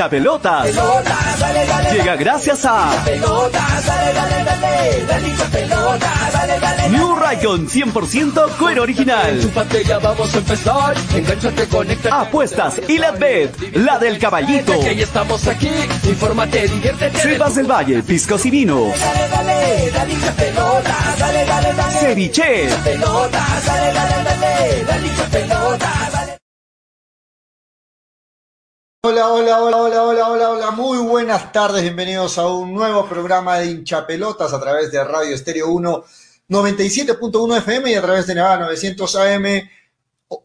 hincha pelotas. Llega gracias a New Raycon 100% cuero original. vamos a empezar. Conecta. Apuestas y la bet, la del caballito. Del Valle, piscos y vino. Dale, Hola, hola, hola, hola, hola, hola, hola, muy buenas tardes, bienvenidos a un nuevo programa de hinchapelotas a través de Radio Estéreo 1 97.1 FM y a través de Nevada 900 AM.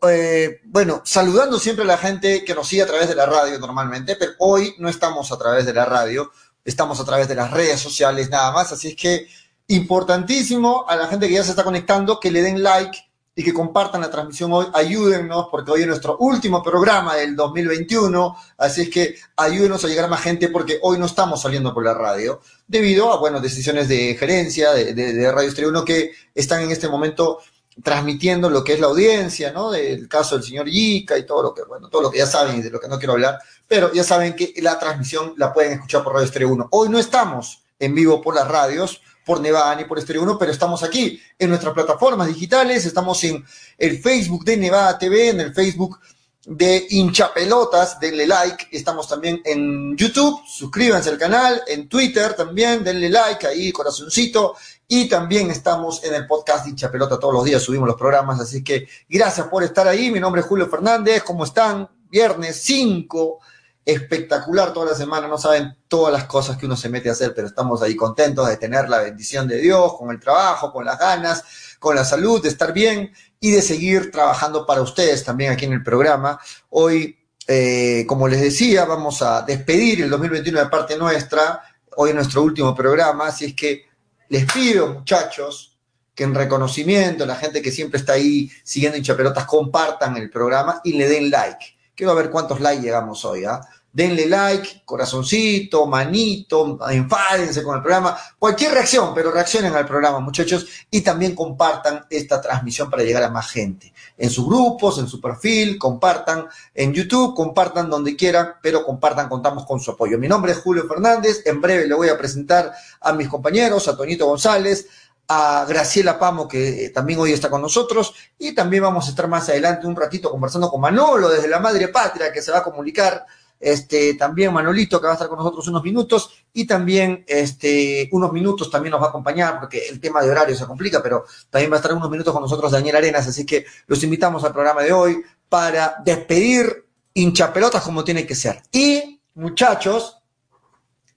Eh, bueno, saludando siempre a la gente que nos sigue a través de la radio normalmente, pero hoy no estamos a través de la radio, estamos a través de las redes sociales nada más, así es que importantísimo a la gente que ya se está conectando que le den like y que compartan la transmisión hoy. Ayúdennos, porque hoy es nuestro último programa del 2021, así es que ayúdenos a llegar a más gente, porque hoy no estamos saliendo por la radio, debido a, bueno, decisiones de gerencia de, de, Radio Estrella 1 que están en este momento transmitiendo lo que es la audiencia, ¿no? Del caso del señor Yica y todo lo que, bueno, todo lo que ya saben y de lo que no quiero hablar, pero ya saben que la transmisión la pueden escuchar por Radio Estrella 1. Hoy no estamos en vivo por las radios, por Nevada ni por Estéreo 1, pero estamos aquí en nuestras plataformas digitales, estamos en el Facebook de Nevada TV, en el Facebook de hinchapelotas, denle like, estamos también en YouTube, suscríbanse al canal, en Twitter también, denle like ahí, corazoncito, y también estamos en el podcast hinchapelota todos los días, subimos los programas, así que gracias por estar ahí, mi nombre es Julio Fernández, ¿cómo están? Viernes 5 espectacular toda la semana, no saben todas las cosas que uno se mete a hacer, pero estamos ahí contentos de tener la bendición de Dios, con el trabajo, con las ganas, con la salud, de estar bien y de seguir trabajando para ustedes también aquí en el programa. Hoy, eh, como les decía, vamos a despedir el 2021 de parte nuestra, hoy es nuestro último programa, así es que les pido, muchachos, que en reconocimiento, la gente que siempre está ahí siguiendo hinchapelotas, compartan el programa y le den like. Quiero ver cuántos likes llegamos hoy, ¿ah? Denle like, corazoncito, manito, enfádense con el programa, cualquier reacción, pero reaccionen al programa, muchachos, y también compartan esta transmisión para llegar a más gente. En sus grupos, en su perfil, compartan en YouTube, compartan donde quieran, pero compartan, contamos con su apoyo. Mi nombre es Julio Fernández, en breve le voy a presentar a mis compañeros, a Toñito González, a Graciela Pamo, que también hoy está con nosotros, y también vamos a estar más adelante un ratito conversando con Manolo desde la Madre Patria, que se va a comunicar este, también Manolito que va a estar con nosotros unos minutos y también este, unos minutos también nos va a acompañar porque el tema de horario se complica, pero también va a estar unos minutos con nosotros Daniel Arenas, así que los invitamos al programa de hoy para despedir hinchapelotas como tiene que ser. Y muchachos,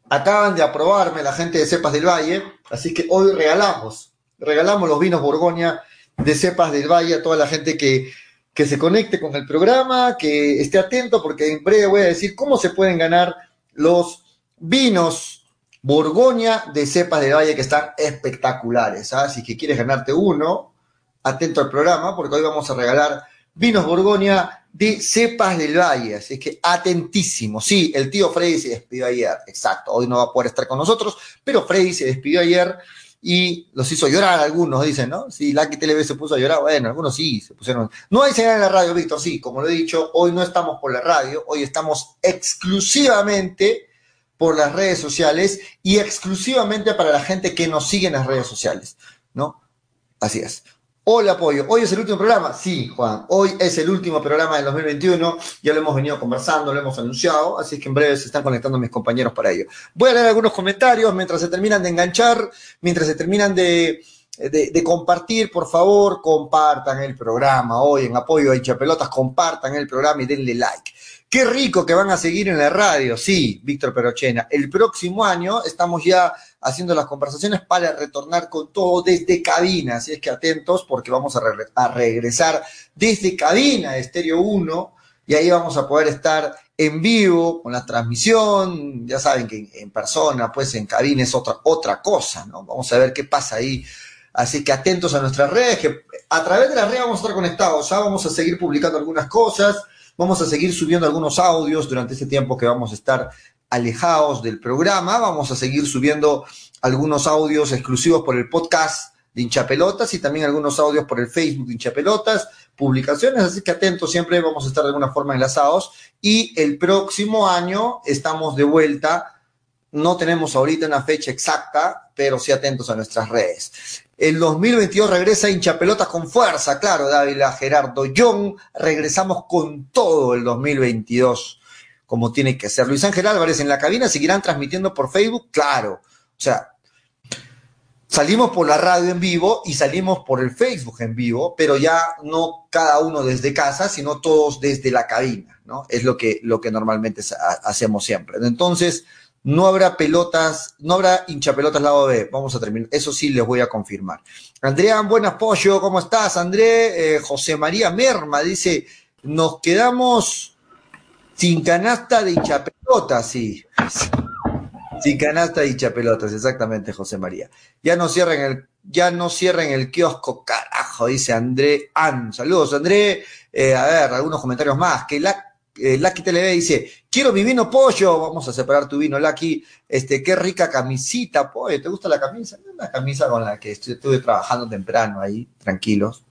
acaban de aprobarme la gente de Cepas del Valle, así que hoy regalamos, regalamos los vinos Borgoña de Cepas del Valle a toda la gente que que se conecte con el programa, que esté atento, porque en breve voy a decir cómo se pueden ganar los vinos Borgoña de cepas de valle que están espectaculares. ¿ah? Así que quieres ganarte uno, atento al programa, porque hoy vamos a regalar vinos Borgoña de cepas del valle. Así que atentísimo. Sí, el tío Freddy se despidió ayer. Exacto, hoy no va a poder estar con nosotros, pero Freddy se despidió ayer y los hizo llorar algunos, dicen, ¿no? Si Lucky TV se puso a llorar, bueno, algunos sí se pusieron. No hay señal en la radio, Víctor, sí, como lo he dicho, hoy no estamos por la radio, hoy estamos exclusivamente por las redes sociales y exclusivamente para la gente que nos sigue en las redes sociales, ¿no? Así es. Hola, apoyo. ¿Hoy es el último programa? Sí, Juan. Hoy es el último programa del 2021. Ya lo hemos venido conversando, lo hemos anunciado, así que en breve se están conectando mis compañeros para ello. Voy a leer algunos comentarios mientras se terminan de enganchar, mientras se terminan de compartir. Por favor, compartan el programa. Hoy en apoyo a Hinchapelotas, compartan el programa y denle like. Qué rico que van a seguir en la radio, sí, Víctor Perochena. El próximo año estamos ya haciendo las conversaciones para retornar con todo desde cabina, así es que atentos porque vamos a, re a regresar desde cabina Estéreo 1 y ahí vamos a poder estar en vivo con la transmisión, ya saben que en, persona, pues en cabina es otra, otra cosa, ¿no? Vamos a ver qué pasa ahí. Así que atentos a nuestras redes, que a través de las redes vamos a estar conectados, ya vamos a seguir publicando algunas cosas, Vamos a seguir subiendo algunos audios durante este tiempo que vamos a estar alejados del programa. Vamos a seguir subiendo algunos audios exclusivos por el podcast de hinchapelotas y también algunos audios por el Facebook de hinchapelotas publicaciones, así que atentos, siempre vamos a estar de alguna forma enlazados. Y el próximo año estamos de vuelta. No tenemos ahorita una fecha exacta, pero sí atentos a nuestras redes. El 2022 regresa hinchapelotas con fuerza, claro, Dávila, Gerardo Young. Regresamos con todo el 2022, como tiene que ser. Luis Ángel Álvarez en la cabina, ¿seguirán transmitiendo por Facebook? Claro. O sea, salimos por la radio en vivo y salimos por el Facebook en vivo, pero ya no cada uno desde casa, sino todos desde la cabina, ¿no? Es lo que, lo que normalmente hacemos siempre. Entonces, no habrá pelotas, no habrá hinchapelotas lado B. Vamos a terminar. Eso sí les voy a confirmar. Andrea, buenas pollo, ¿cómo estás? André, eh, José María Merma dice, nos quedamos sin canasta de hinchapelotas, sí. Sin canasta y chapelotas, exactamente, José María. Ya no cierren el, ya no cierren el kiosco, carajo, dice André An. Saludos, André. Eh, a ver, algunos comentarios más. Que la, eh, Lucky TV dice, quiero mi vino pollo. Vamos a separar tu vino, Lucky. Este, qué rica camisita, pollo. ¿Te gusta la camisa? Una camisa con la que estuve trabajando temprano ahí, tranquilos.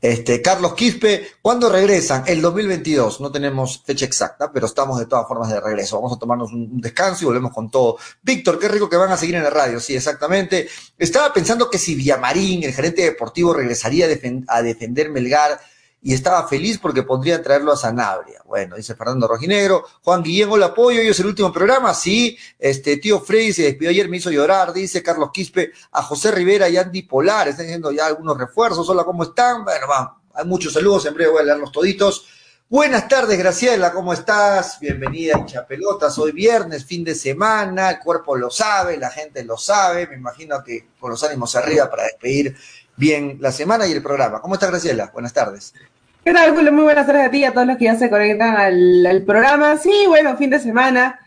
Este, Carlos Quispe, ¿cuándo regresan? El 2022, no tenemos fecha exacta, pero estamos de todas formas de regreso. Vamos a tomarnos un descanso y volvemos con todo. Víctor, qué rico que van a seguir en la radio, sí, exactamente. Estaba pensando que si Villamarín, el gerente deportivo, regresaría a, a defender Melgar y estaba feliz porque podrían traerlo a Sanabria. Bueno, dice Fernando Rojinegro. Juan Guillén, hola apoyo, hoy es el último programa. Sí, este tío Freddy se despidió ayer, me hizo llorar, dice Carlos Quispe, a José Rivera y Andy Polar, están diciendo ya algunos refuerzos. Hola, ¿cómo están? Bueno, va, hay muchos saludos, en breve voy a leerlos toditos. Buenas tardes, Graciela, ¿cómo estás? Bienvenida a Pelotas. Hoy viernes, fin de semana, el cuerpo lo sabe, la gente lo sabe, me imagino que con los ánimos arriba para despedir bien la semana y el programa. ¿Cómo estás, Graciela? Buenas tardes. ¿Qué tal, Julio? Muy buenas tardes a ti y a todos los que ya se conectan al, programa. Sí, bueno, fin de semana,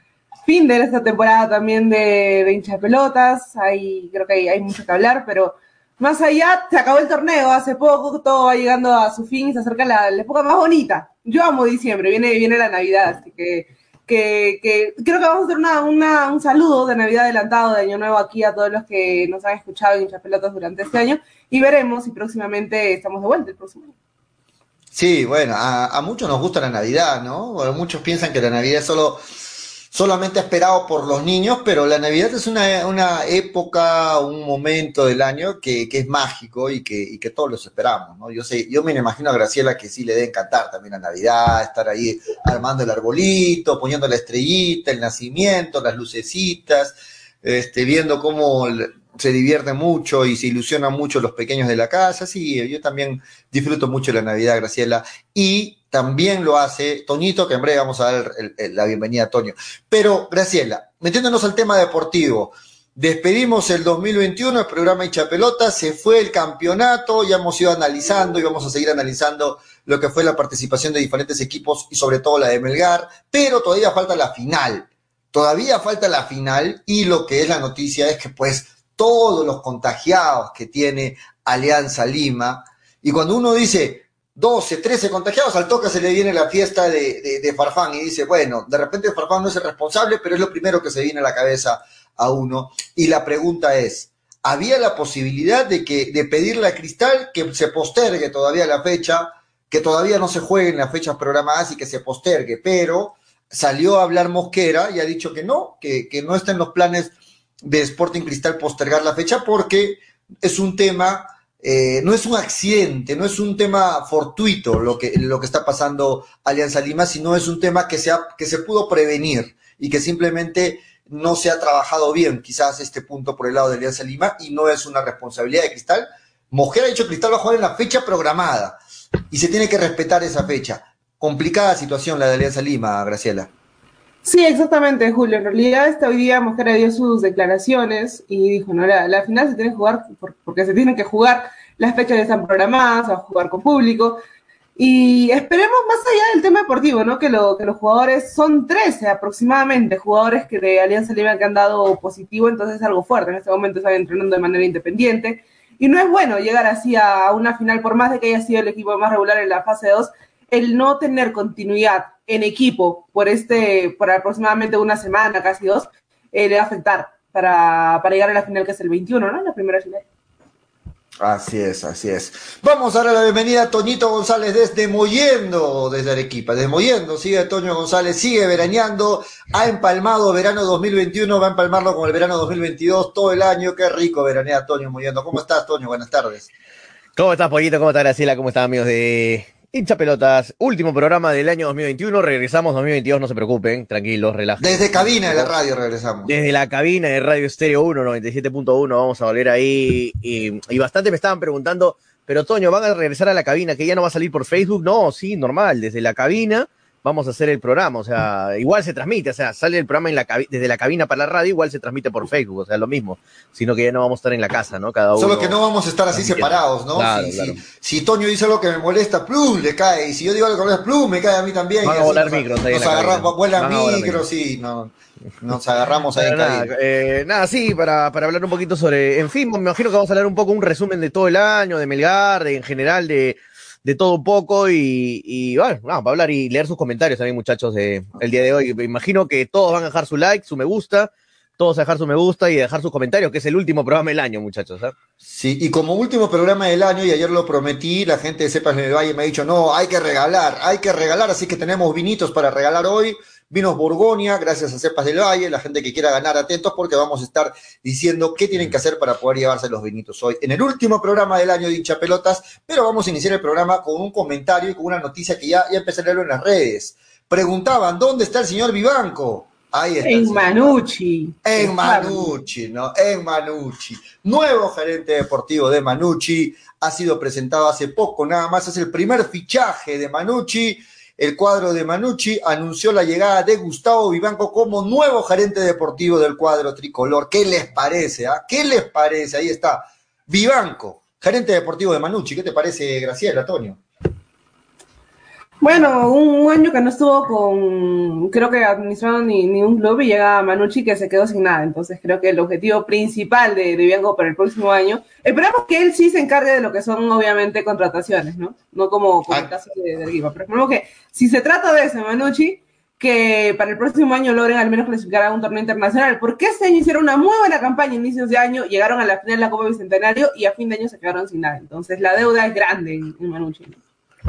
fin de esta temporada también de, hincha pelotas. Hay, creo que hay, mucho que hablar, pero más allá, se acabó el torneo hace poco, todo va llegando a su fin y se acerca la, época más bonita. Yo amo diciembre, viene, viene la Navidad, así que, creo que vamos a hacer una, un saludo de Navidad adelantado, de Año Nuevo aquí a todos los que nos han escuchado en pelotas durante este año y veremos si próximamente estamos de vuelta el próximo año. Sí, bueno, a, muchos nos gusta la Navidad, ¿no? muchos piensan que la Navidad es solo solamente esperado por los niños, pero la Navidad es una, una época, un momento del año que, que es mágico y que, y que, todos los esperamos, ¿no? Yo sé, yo me imagino a Graciela que sí le debe encantar también la Navidad, estar ahí armando el arbolito, poniendo la estrellita, el nacimiento, las lucecitas, este, viendo cómo se divierte mucho y se ilusiona mucho los pequeños de la casa. Sí, yo también disfruto mucho la Navidad, Graciela. Y también lo hace Toñito, que en breve vamos a dar la bienvenida a Toño. Pero, Graciela, metiéndonos al tema deportivo. Despedimos el 2021, el programa Hincha Pelota, se fue el campeonato, ya hemos ido analizando y vamos a seguir analizando lo que fue la participación de diferentes equipos y sobre todo la de Melgar, pero todavía falta la final. Todavía falta la final y lo que es la noticia es que pues todos los contagiados que tiene Alianza Lima. Y cuando uno dice 12, 13 contagiados, al toque se le viene la fiesta de, Farfán y dice, bueno, de repente Farfán no es el responsable, pero es lo primero que se viene a la cabeza a uno. Y la pregunta es, ¿había la posibilidad de, que, de pedirle a Cristal que se postergue todavía la fecha, que todavía no se jueguen las fechas programadas y que se postergue? Pero salió a hablar Mosquera y ha dicho que no, que, que no está en los planes de Sporting Cristal postergar la fecha porque es un tema, eh, no es un accidente, no es un tema fortuito lo que, lo que está pasando Alianza Lima, sino es un tema que se, que se pudo prevenir y que simplemente no se ha trabajado bien, quizás este punto por el lado de Alianza Lima, y no es una responsabilidad de Cristal. Mujer ha dicho Cristal va a jugar en la fecha programada y se tiene que respetar esa fecha. Complicada situación la de Alianza Lima, Graciela. Sí, exactamente, Julio. En realidad, esta hoy día Mosquera dio sus declaraciones y dijo, no, la, final se tiene que jugar porque se tienen que jugar, las fechas ya están programadas, a jugar con público. Y esperemos más allá del tema deportivo, ¿no? Que, lo, que los jugadores son 13 aproximadamente, jugadores que de Alianza Lima que han dado positivo, entonces es algo fuerte. En este momento están entrenando de manera independiente. Y no es bueno llegar así a una final, por más de que haya sido el equipo más regular en la fase 2, el no tener continuidad en equipo por este, por aproximadamente una semana, casi dos, eh, le va a afectar para, para, llegar a la final que es el 21, ¿no? La primera final. Así es, así es. Vamos a la bienvenida a Toñito González desde Moyendo, desde Arequipa, desde Moyendo, sigue Toño González, sigue veraneando, ha empalmado verano 2021, va a empalmarlo con el verano 2022 todo el año, qué rico veranea Toño Moyendo. ¿Cómo estás, Toño? Buenas tardes. ¿Cómo estás, Pollito? ¿Cómo está Graciela? ¿Cómo están, amigos de Hincha Pelotas? Último programa del año 2021. Regresamos 2022, no se preocupen, tranquilos, relajen. Desde cabina de la radio regresamos. Desde la cabina de Radio Estéreo 1, 97.1, vamos a volver ahí. Y, y, bastante me estaban preguntando, pero Toño, ¿van a regresar a la cabina? ¿Que ya no va a salir por Facebook? No, sí, normal, desde la cabina vamos a hacer el programa, o sea, igual se transmite, o sea, sale el programa en la desde la cabina para la radio, igual se transmite por Facebook, o sea, lo mismo, sino que ya no vamos a estar en la casa, ¿no? Cada uno. Solo que no vamos a estar así separados, ¿no? Claro, si, claro. Si, si, Toño dice algo que me molesta, plum, le cae, y si yo digo algo que me molesta, plum, me cae a mí también. Van a volar micros ahí Nos agarramos, vuelan micros, sí, no. Nos agarramos ahí nada, eh, nada, sí, para, para hablar un poquito sobre, en fin, me imagino que vamos a hablar un poco un resumen de todo el año, de Melgar, de, en general, de, de todo un poco y, y bueno, no, para hablar y leer sus comentarios también, muchachos, de, el día de hoy. Me imagino que todos van a dejar su like, su me gusta, todos a dejar su me gusta y dejar sus comentarios, que es el último programa del año, muchachos. ¿eh? Sí, y como último programa del año, y ayer lo prometí, la gente de Cepas del Valle me ha dicho, no, hay que regalar, hay que regalar, así que tenemos vinitos para regalar hoy. Vinos Borgoña, gracias a Cepas del Valle, la gente que quiera ganar, atentos porque vamos a estar diciendo qué tienen que hacer para poder llevarse los vinitos hoy. En el último programa del año de hincha pelotas, pero vamos a iniciar el programa con un comentario y con una noticia que ya, ya empecé a leerlo en las redes. Preguntaban, ¿dónde está el señor Vivanco? Ahí está. En Manucci. En Manucci, ¿no? En Manucci. Nuevo gerente deportivo de Manucci. Ha sido presentado hace poco, nada más. Es el primer fichaje de Manucci. El cuadro de Manucci anunció la llegada de Gustavo Vivanco como nuevo gerente deportivo del cuadro tricolor. ¿Qué les parece? Ah? ¿Qué les parece? Ahí está. Vivanco, gerente deportivo de Manucci. ¿Qué te parece, Graciela, Antonio? Bueno, un año que no estuvo con, creo que administrando ni, ni un club y llega Manucci que se quedó sin nada. Entonces creo que el objetivo principal de, de Bianco para el próximo año, esperamos que él sí se encargue de lo que son obviamente contrataciones, ¿no? No como, como el caso de, de pero esperamos que si se trata de eso, Manucci, que para el próximo año logren al menos clasificar a un torneo internacional, porque este año hicieron una muy buena campaña, inicios de año, llegaron a la final de la Copa Bicentenario y a fin de año se quedaron sin nada. Entonces la deuda es grande en, en Manucci. ¿no?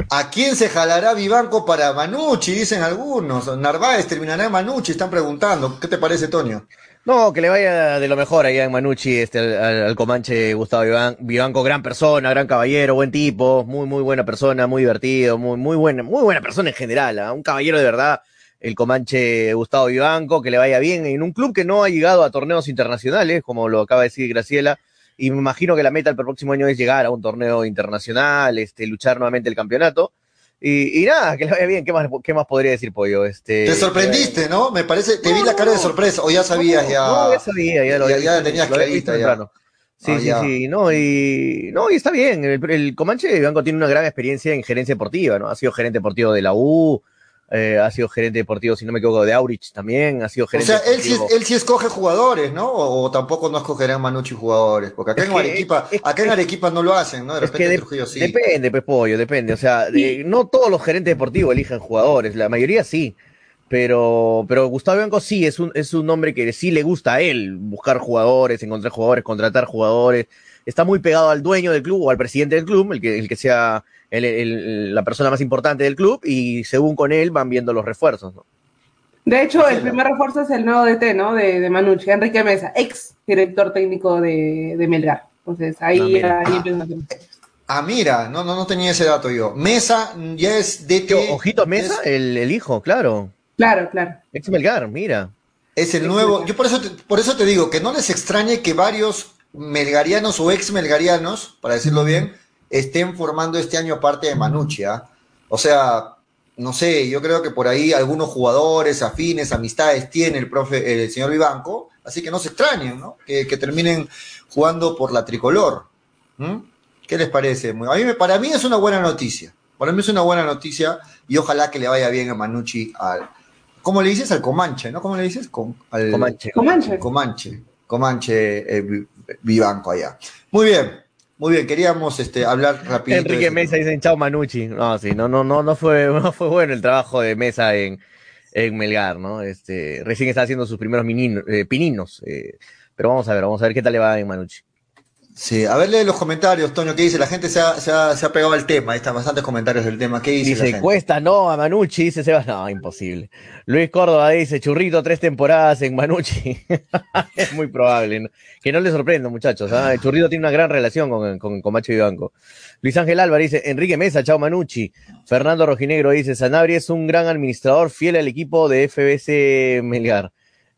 ¿A quién se jalará Vivanco para Manucci? Dicen algunos. Narváez terminará en Manucci, están preguntando. ¿Qué te parece, Toño? No, que le vaya de lo mejor allá en Manucci, este, al, al Comanche Gustavo Vivan, Vivanco, gran persona, gran caballero, buen tipo, muy, muy buena persona, muy divertido, muy, muy buena, muy buena persona en general, ¿eh? un caballero de verdad, el Comanche Gustavo Vivanco, que le vaya bien en un club que no ha llegado a torneos internacionales, como lo acaba de decir Graciela, y me imagino que la meta el próximo año es llegar a un torneo internacional, este, luchar nuevamente el campeonato. Y, y nada, que le vaya bien, ¿qué más, qué más podría decir Pollo? Este, te sorprendiste, ¿no? Me parece, te no, vi la cara de sorpresa, o ya sabías, ya. No, ya sabía, ya lo ya, ya tenías clarita, ya. Sí, ah, sí, ya. sí, no, y, no, y está bien. El, el Comanche Banco tiene una gran experiencia en gerencia deportiva, ¿no? Ha sido gerente deportivo de la U, eh, ha sido gerente deportivo, si no me equivoco, de Aurich también, ha sido gerente O sea, él sí, él sí escoge jugadores, ¿no? O, o tampoco no escogerán Manucci jugadores, porque acá es en Arequipa, es, acá en Arequipa no lo hacen, ¿no? De repente es que de, Trujillo sí. Depende, pues pollo, depende. O sea, de, no todos los gerentes deportivos eligen jugadores, la mayoría sí. Pero, pero Gustavo Bianco sí es un, es un hombre que sí le gusta a él buscar jugadores, encontrar jugadores, contratar jugadores. Está muy pegado al dueño del club o al presidente del club, el que, el que sea el, el, la persona más importante del club, y según con él van viendo los refuerzos. ¿no? De hecho, el primer refuerzo es el nuevo DT, ¿no? De, de Manucci, Enrique Mesa, ex director técnico de, de Melgar. Entonces ahí, no, mira. ahí Ah, mira, no, no, no tenía ese dato yo. Mesa ya es DT. Ojito Mesa, es... el, el hijo, claro. Claro, claro. Ex Melgar, mira. Es el nuevo. Yo por eso, te, por eso te digo que no les extrañe que varios melgarianos o ex melgarianos, para decirlo bien, estén formando este año parte de Manucci. ¿eh? O sea, no sé, yo creo que por ahí algunos jugadores afines, amistades tiene el profe, el señor Vivanco, así que no se extrañen, ¿no? Que, que terminen jugando por la tricolor. ¿Mm? ¿Qué les parece? A mí, para mí es una buena noticia. Para mí es una buena noticia y ojalá que le vaya bien a Manucci al. ¿Cómo le dices? Al Comanche, ¿no? ¿Cómo le dices? Com, al, Comanche. Comanche. Comanche. Comanche eh, Vivanco allá. Muy bien. Muy bien, queríamos este, hablar rápido. Enrique Mesa dice chao Manucci. No, sí, no, no, no, no fue, no fue bueno el trabajo de Mesa en, en Melgar, ¿no? Este, recién está haciendo sus primeros eh, pininos. Eh, pero vamos a ver, vamos a ver qué tal le va en Manucci. Sí, a ver, lee los comentarios, Toño, ¿qué dice? La gente se ha, se ha, se ha pegado al tema, ahí están bastantes comentarios del tema. ¿Qué dice? Dice, cuesta no a Manucci, dice Sebas, no, imposible. Luis Córdoba dice, churrito, tres temporadas en Manucci. es muy probable, ¿no? que no le sorprenda, muchachos. ¿ah? El churrito tiene una gran relación con, con, con Macho Vivanco. Luis Ángel Álvarez dice, Enrique Mesa, chao Manucci. Fernando Rojinegro dice, Sanabria es un gran administrador fiel al equipo de FBC Melgar.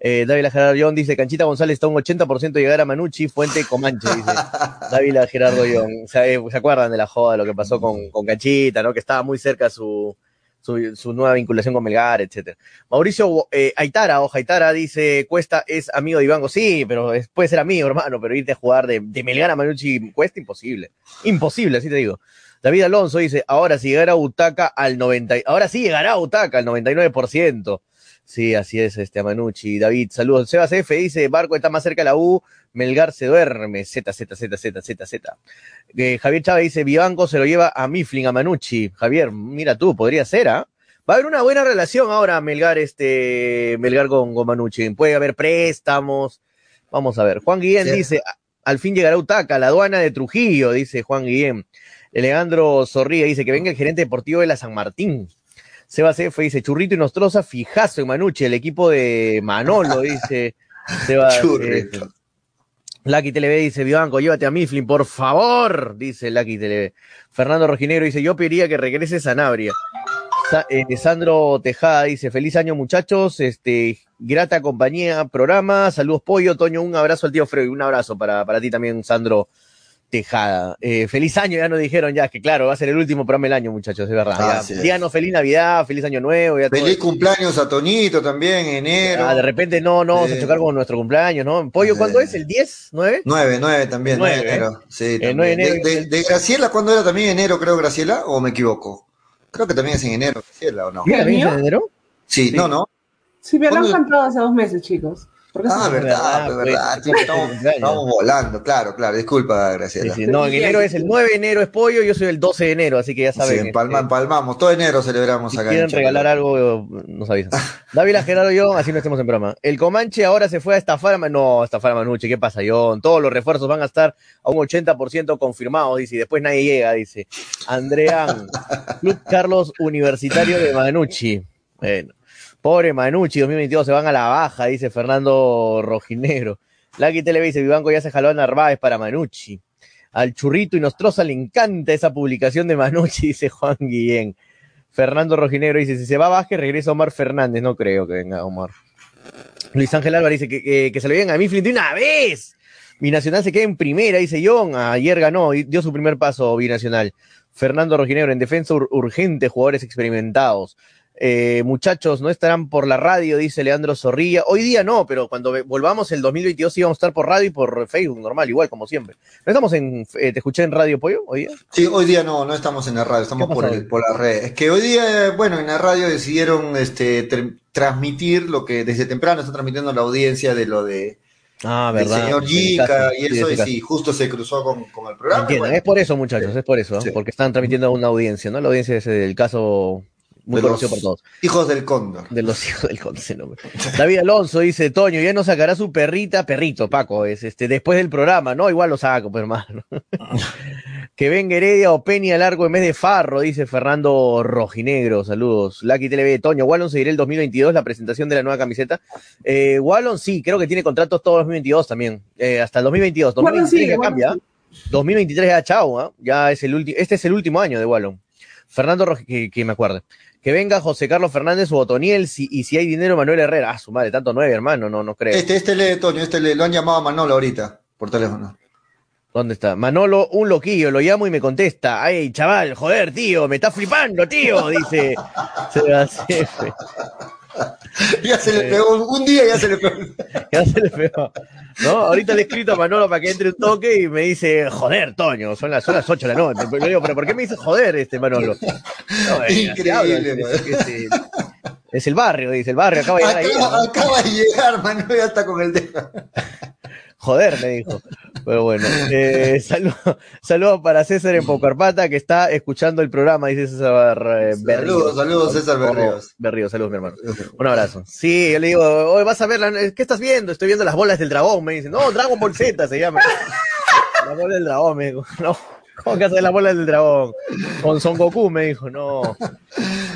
Eh, Dávila Gerardo Young dice, Canchita González está un 80% de llegar a Manucci, Fuente Comanche, dice Dávila Gerardo Young. ¿Se, ¿Se acuerdan de la joda, de lo que pasó con, con Canchita, ¿no? Que estaba muy cerca su, su, su nueva vinculación con Melgar, etcétera. Mauricio eh, Aitara, o Aitara, dice, Cuesta es amigo de Ivango. Sí, pero es, puede ser amigo, hermano, pero irte a jugar de, de Melgar a Manucci Cuesta, imposible. Imposible, así te digo. David Alonso dice, ahora si llegará Butaca al 90, ahora sí llegará a Butaca al 99%. Sí, así es, este Manucci. David, saludos. Sebas F dice, Barco está más cerca de la U, Melgar se duerme. Z, Z, Z, Z, Z, Z. Eh, Javier Chávez dice, Vivanco se lo lleva a Mifflin, a Manucci. Javier, mira tú, podría ser, ¿ah? Va a haber una buena relación ahora Melgar, este, Melgar con, con Manucci. Puede haber préstamos. Vamos a ver. Juan Guillén sí. dice, al fin llegará Utaca, la aduana de Trujillo, dice Juan Guillén. Alejandro Zorrilla dice que venga el gerente deportivo de la San Martín. Sebas F dice, Churrito y Nostroza, fijazo en Manucci, el equipo de Manolo, dice Sebas. Churrito. Eh, Lucky TV dice, Vivanco, llévate a Mifflin, por favor, dice Lucky TV. Fernando Rojinegro dice, yo pediría que regrese Sanabria. Sa eh, Sandro Tejada dice, feliz año muchachos, este, grata compañía, programa, saludos Pollo, Toño, un abrazo al tío Freddy, un abrazo para, para ti también, Sandro Tejada. Eh, feliz año, ya nos dijeron ya, que claro, va a ser el último programa del año, muchachos, de verdad. Ah, ya, díganos feliz Navidad, feliz año nuevo. Ya feliz todo. cumpleaños a Toñito también, enero. Ah, de repente no, no, vamos a chocar con nuestro cumpleaños, ¿no? Pollo, ¿cuándo es? ¿El 10? ¿9? 9, 9 también, 9, 9 enero. Sí, el 9 de enero. De, de, de, Graciela, ¿cuándo era también enero, creo, Graciela? ¿O me equivoco? Creo que también es en enero, Graciela, ¿o no? ¿Mira, ¿también es en enero? Sí, sí, no, no. Sí, me lo han cantado hace dos meses, chicos. Ah, verdad, verdad, verdad. Pues, estamos, estamos, volando, claro, claro. Disculpa, Graciela. Sí, sí. No, en enero es el 9 de enero es pollo, yo soy el 12 de enero, así que ya saben. Sí, empalma, empalmamos, todo enero celebramos si acá. quieren regalar algo, nos avisan. Dávila Gerardo yo, así no estemos en broma. El Comanche ahora se fue a estafar a No, a estafar a Manucci, ¿qué pasa, John? Todos los refuerzos van a estar a un 80% confirmados, dice, y después nadie llega, dice. Andrean, Club Carlos Universitario de Manucci. Bueno. Pobre Manucci, 2022 se van a la baja, dice Fernando Rojinegro. Lucky Tele dice, Vivanco ya se jaló a Narváez para Manucci. Al Churrito y Nostroza le encanta esa publicación de Manucci, dice Juan Guillén. Fernando Rojinegro dice, si se va Vázquez, regresa Omar Fernández. No creo que venga Omar. Luis Ángel Álvarez dice que, se lo lleven a Mifflin de una vez. Binacional se queda en primera, dice John. Ayer ganó, dio su primer paso Binacional. Fernando Rojinegro en defensa ur urgente, jugadores experimentados. Eh, muchachos, no estarán por la radio, dice Leandro Zorrilla. Hoy día no, pero cuando volvamos el 2022 sí vamos a estar por radio y por Facebook, normal, igual, como siempre. ¿No estamos en, eh, te escuché en Radio Pollo hoy día? Sí, hoy día no, no estamos en la radio, estamos por, el, por la red. Es que hoy día, bueno, en la radio decidieron este, tr transmitir lo que desde temprano está transmitiendo la audiencia de lo de, Ah, verdad. El señor Gica y eso, y sí, justo se cruzó con, con el programa. Bueno. Es por eso, muchachos, es por eso, sí. porque están transmitiendo a una audiencia, ¿no? La audiencia es el caso muy de conocido por todos. Hijos del cóndor. De los hijos del cóndor, ese nombre. David Alonso dice, Toño, ya no sacará su perrita, perrito, Paco, es este, después del programa, ¿no? Igual lo saco, pero hermano. que venga Heredia o Peña largo en vez de Farro, dice Fernando Rojinegro, saludos. Lucky TV, Toño, Wallon seguirá el 2022, la presentación de la nueva camiseta. Eh, Wallon sí, creo que tiene contratos todos 2022 también, eh, hasta el 2022. 2023 bueno, sí, ya bueno, cambia. Sí. 2023 ya chao, ¿eh? ya es el último, este es el último año de Wallon. Fernando Roj que, que me acuerde que venga José Carlos Fernández o Otoniel, si, y si hay dinero, Manuel Herrera. Ah, su madre, tanto nueve, hermano, no, no creo. Este, este lee, Toño, este le, lo han llamado a Manolo ahorita, por teléfono. ¿Dónde está? Manolo, un loquillo, lo llamo y me contesta. Ay, chaval, joder, tío, me está flipando, tío, dice Sebastián. ya se le pegó, un día ya se le pegó. ya se le pegó. ¿No? Ahorita le he escrito a Manolo para que entre un toque y me dice, joder, Toño, son las, son las 8 de la noche. Pero digo, pero ¿por qué me dice joder este Manolo? No, Increíble, es, es, es, es, el barrio, dice, el barrio acaba de llegar acaba, ahí. Acaba de llegar, Manolo, ya está con el dedo. Joder, me dijo. Pero bueno, eh, saludos saludo para César en Pocarpata que está escuchando el programa, dice César eh, Berríos. Saludos, saludos César Berríos. Berríos, saludos mi hermano. Un abrazo. Sí, yo le digo, hoy vas a ver, la, ¿qué estás viendo? Estoy viendo las bolas del dragón, me dice. No, Dragon Ball Z se llama. La bola del dragón, me dijo. No. ¿Cómo que hacer la bola del dragón? Con Son Goku, me dijo, no.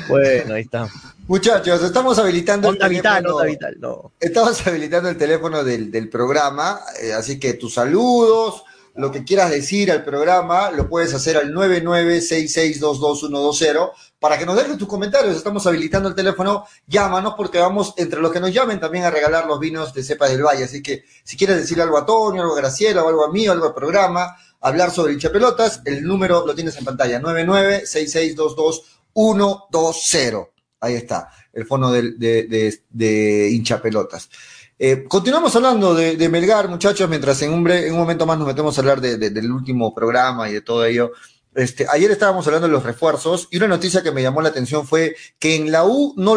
Bueno, ahí está. Muchachos, estamos habilitando onda el vital, teléfono. Onda vital, no. Estamos habilitando el teléfono del, del programa, eh, así que tus saludos, lo que quieras decir al programa, lo puedes hacer al 9966222120 para que nos dejes tus comentarios. Estamos habilitando el teléfono, llámanos porque vamos, entre los que nos llamen, también a regalar los vinos de Cepa del Valle. Así que si quieres decir algo a Toño, algo a Graciela, o algo a mí, o algo al programa, hablar sobre hinchapelotas, el número lo tienes en pantalla, 9966222120. Ahí está, el fono de, hinchapelotas. Eh, continuamos hablando de, Melgar, muchachos, mientras en un, en un momento más nos metemos a hablar de, del último programa y de todo ello. Este, ayer estábamos hablando de los refuerzos y una noticia que me llamó la atención fue que en la U no,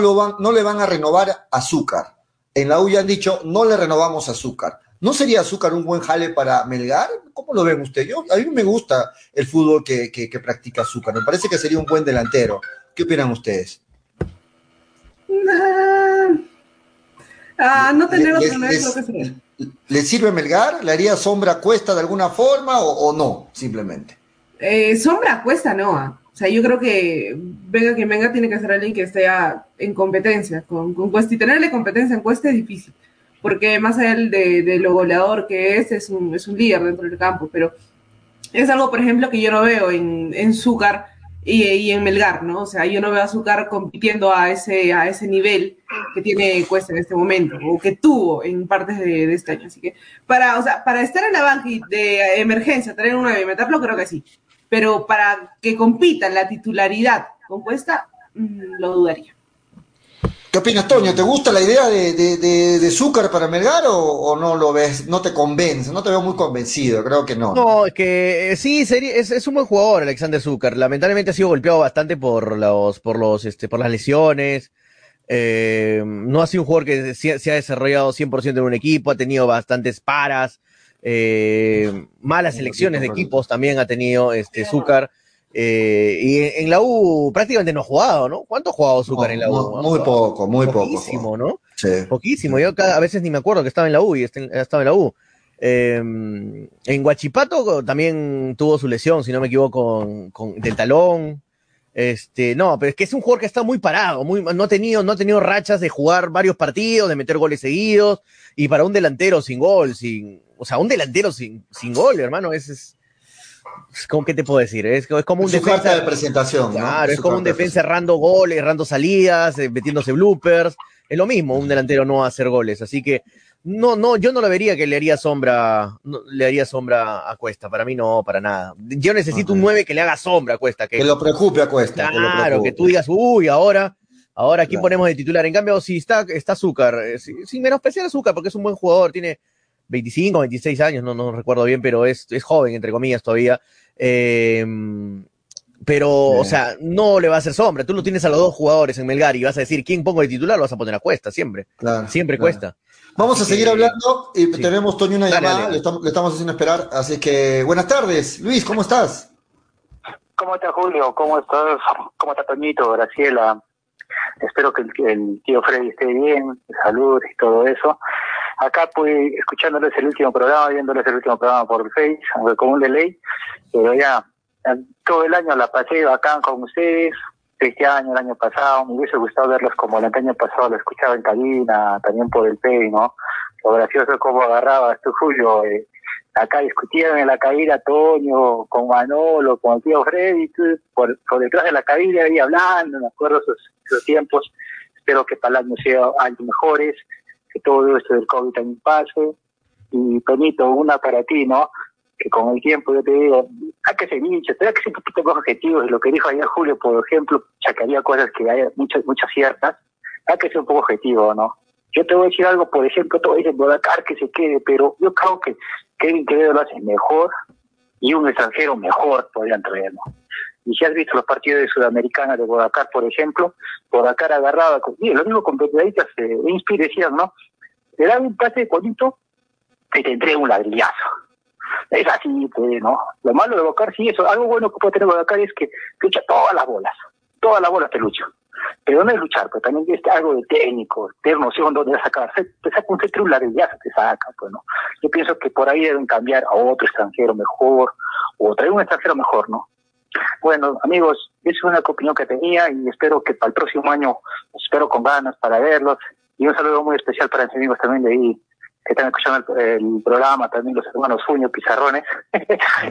le van a renovar azúcar. En la U ya han dicho, no le renovamos azúcar. ¿No sería azúcar un buen jale para Melgar? ¿Cómo lo ven ustedes? A mí me gusta el fútbol que practica azúcar. Me parece que sería un buen delantero. ¿Qué opinan ustedes? Ah, no tener otro ¿Le sirve Melgar? ¿Le haría sombra a Cuesta de alguna forma o, o no, simplemente? Eh, sombra a Cuesta no. Ah. O sea, yo creo que venga quien venga tiene que ser alguien que esté en competencia con, con Cuesta. Y tenerle competencia en Cuesta es difícil, porque más allá de, de lo goleador que es, es un, es un líder dentro del campo. Pero es algo, por ejemplo, que yo no veo en, en Zúcar y, en Melgar, ¿no? O sea, yo no veo a Azúcar compitiendo a ese, a ese nivel que tiene Cuesta en este momento, o que tuvo en partes de, este año. Así que, para, o sea, para estar en la banca de emergencia, tener un 9 y meterlo, creo que sí. Pero para que compita la titularidad con Cuesta, mmm, lo dudaría. ¿Qué opinas, Toño? ¿Te gusta la idea de, de, de, de Zúcar para Melgar o, o, no lo ves, no te convence? No te veo muy convencido, creo que no. No, es que eh, sí, sería, es, es, un buen jugador Alexander Zúcar. Lamentablemente ha sido golpeado bastante por los, por los, este, por las lesiones. Eh, no ha sido un jugador que se, se ha desarrollado 100% en un equipo, ha tenido bastantes paras, eh, malas elecciones de equipos también ha tenido este Zúcar. Eh, y en la U prácticamente no ha jugado, ¿no? ¿Cuánto ha jugado Zúcar no, en la U? Muy poco, muy Poquísimo, poco. ¿no? Sí. Poquísimo. Yo cada, a veces ni me acuerdo que estaba en la U y estaba en la U. Eh, en Guachipato también tuvo su lesión, si no me equivoco, con, con, del talón. Este, no, pero es que es un jugador que está muy parado, muy, no ha tenido, no ha tenido rachas de jugar varios partidos, de meter goles seguidos, y para un delantero sin gol, sin, o sea, un delantero sin, sin gol, hermano, es, es, ¿Cómo que te puedo decir? Es, es como un Su defensa. carta de presentación. Claro, ¿no? es como un defensa errando goles, errando salidas, eh, metiéndose bloopers. Es lo mismo, un delantero no hacer goles. Así que no, no, yo no lo vería que le haría sombra, no, le haría sombra a Cuesta. Para mí no, para nada. Yo necesito Ajá. un 9 que le haga sombra a Cuesta. Que, Que lo preocupe a Cuesta. que claro, preocupe. que tú digas, uy, ahora, ahora aquí Claro. ponemos de titular. En cambio, si está, está Azúcar, eh, si- sin menospreciar a Azúcar, porque es un buen jugador, tiene 25, 26 años, no, no recuerdo bien, pero es, es joven, entre comillas, todavía. Eh, pero, Sí. o sea, no le va a hacer sombra. Tú lo tienes a los dos jugadores en Melgar y vas a decir, ¿quién pongo de titular? Lo vas a poner a Cuesta, siempre. Claro, Siempre claro. cuesta. Vamos a seguir que- hablando y sí. tenemos, Toño, una Dale, llamada. dale. Le, estamos, le estamos haciendo esperar. Así que, buenas tardes. Luis, ¿cómo estás? ¿Cómo está Julio? ¿Cómo estás? ¿Cómo está Toñito? Graciela. Espero que el, el tío Freddy esté bien, salud y todo eso. Acá pues escuchándoles el último programa, viéndoles el último programa por Face, aunque común de ley, pero ya todo el año la pasé bacán con ustedes, este año, el año pasado, me hubiese gustado verlos como el año pasado, lo escuchaba en cabina, también por el PEI, ¿no? Lo gracioso es cómo agarrabas tú, Julio, eh, acá discutieron en la cabina Toño, con Manolo, con el tío Freddy, tú, por, por detrás de la cabina ahí hablando, me acuerdo esos, tiempos, espero que para el año sea años mejores, todo esto del COVID también pase, y Toñito, una para ti, ¿no? Que con el tiempo yo te digo, hay que ser hincha, hay que ser un poquito más objetivos, lo que dijo ayer Julio, por ejemplo, había cosas que hay muchas, muchas ciertas, hay que ser un poco objetivo, ¿no? Yo te voy a decir algo, por ejemplo, todo dice Bodacar que se quede, pero yo creo que Kevin Quevedo lo hace mejor y un extranjero mejor podrían traerlo. Y si has visto los partidos de Sudamericana de Bodacar, por ejemplo, Bodacar agarraba, con, y lo mismo con periodistas de Inspire decían, ¿no? Le dan un pase bonito y te entrega un ladrillazo. Es así, pues, ¿no? Lo malo de Bodacar, sí, eso, algo bueno que puede tener Bodacar es que lucha todas las bolas, todas las bolas te lucha. Pero no es luchar, pero también es algo de técnico, tener noción dónde sacar. Te saca un y ya se te saca, pues no. Yo pienso que por ahí deben cambiar a otro extranjero mejor, o traer un extranjero mejor, ¿no? Bueno, amigos, esa es una opinión que tenía y espero que para el próximo año, espero con ganas para verlos. Y un saludo muy especial para mis amigos también de ahí, que están escuchando el, programa, también los hermanos Fuño, Pizarrones.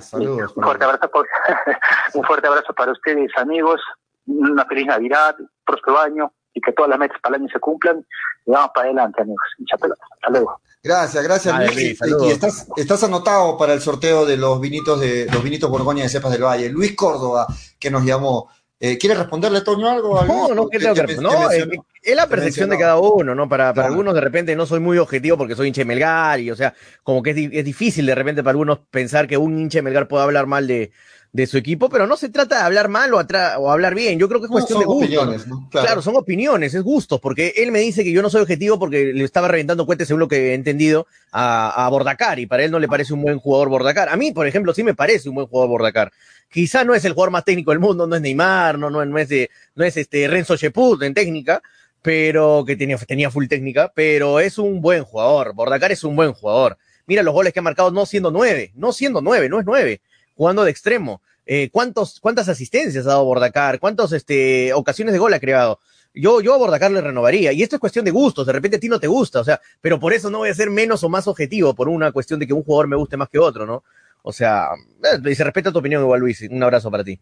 Saludos. un, fuerte abrazo un fuerte abrazo para ustedes, amigos. Una feliz Navidad, próspero año y que todas las metas para el año se cumplan. Y vamos para adelante, amigos. Hasta luego. Gracias, gracias Luis. y estás, estás anotado para el sorteo de los vinitos de los vinitos Borgoña de Cepas del Valle. Luis Córdoba, que nos llamó. Eh, ¿Quieres responderle, Toño, algo? No, no, que tengo que No, eh, es la percepción de cada uno, ¿no? Para, para algunos de repente no soy muy objetivo porque soy hinche Melgar y, o sea, como que es, es, difícil de repente para algunos pensar que un hinche Melgar pueda hablar mal de, de su equipo, pero no se trata de hablar mal o, o hablar bien, yo creo que es cuestión de gustos. Claro. son opiniones, es gustos, porque él me dice que yo no soy objetivo porque le estaba reventando cohetes, según lo que he entendido, a, a Bordacar, y para él no le parece un buen jugador Bordacar. A mí, por ejemplo, sí me parece un buen jugador Bordacar. Quizá no es el jugador más técnico del mundo, no es Neymar, no, no, no es, de, no es este Renzo Cheput en técnica, pero que tenía, tenía full técnica, pero es un buen jugador. Bordacar es un buen jugador. Mira los goles que ha marcado no siendo nueve, no siendo nueve, no es nueve jugando de extremo. Eh, ¿cuántos, ¿Cuántas asistencias ha dado Bordacar? ¿Cuántas este, ocasiones de gol ha creado? Yo, yo a Bordacar le renovaría. Y esto es cuestión de gustos. De repente a ti no te gusta. O sea, pero por eso no voy a ser menos o más objetivo por una cuestión de que un jugador me guste más que otro, ¿no? O sea, eh, y se respeta tu opinión igual, Luis. Un abrazo para ti.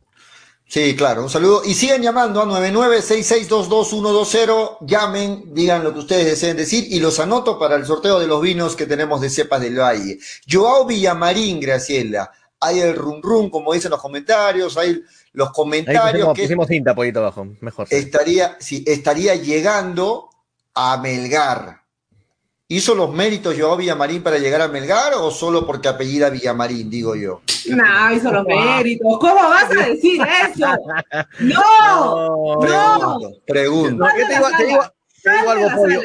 Sí, claro, un saludo. Y sigan llamando a 996622120. Llamen, digan lo que ustedes deseen decir y los anoto para el sorteo de los vinos que tenemos de Cepas del Valle. Joao Villamarín, Graciela hay el rum rum, como dicen los comentarios, hay los comentarios Ahí pusimos, que cinta poquito abajo, mejor. Estaría, sí, estaría llegando a Melgar. ¿Hizo los méritos Joao Villamarín para llegar a Melgar o solo porque apellida Villamarín, digo yo? No, hizo los méritos. ¿Cómo vas a decir eso? No, no. Pregunto. te digo algo, pollo.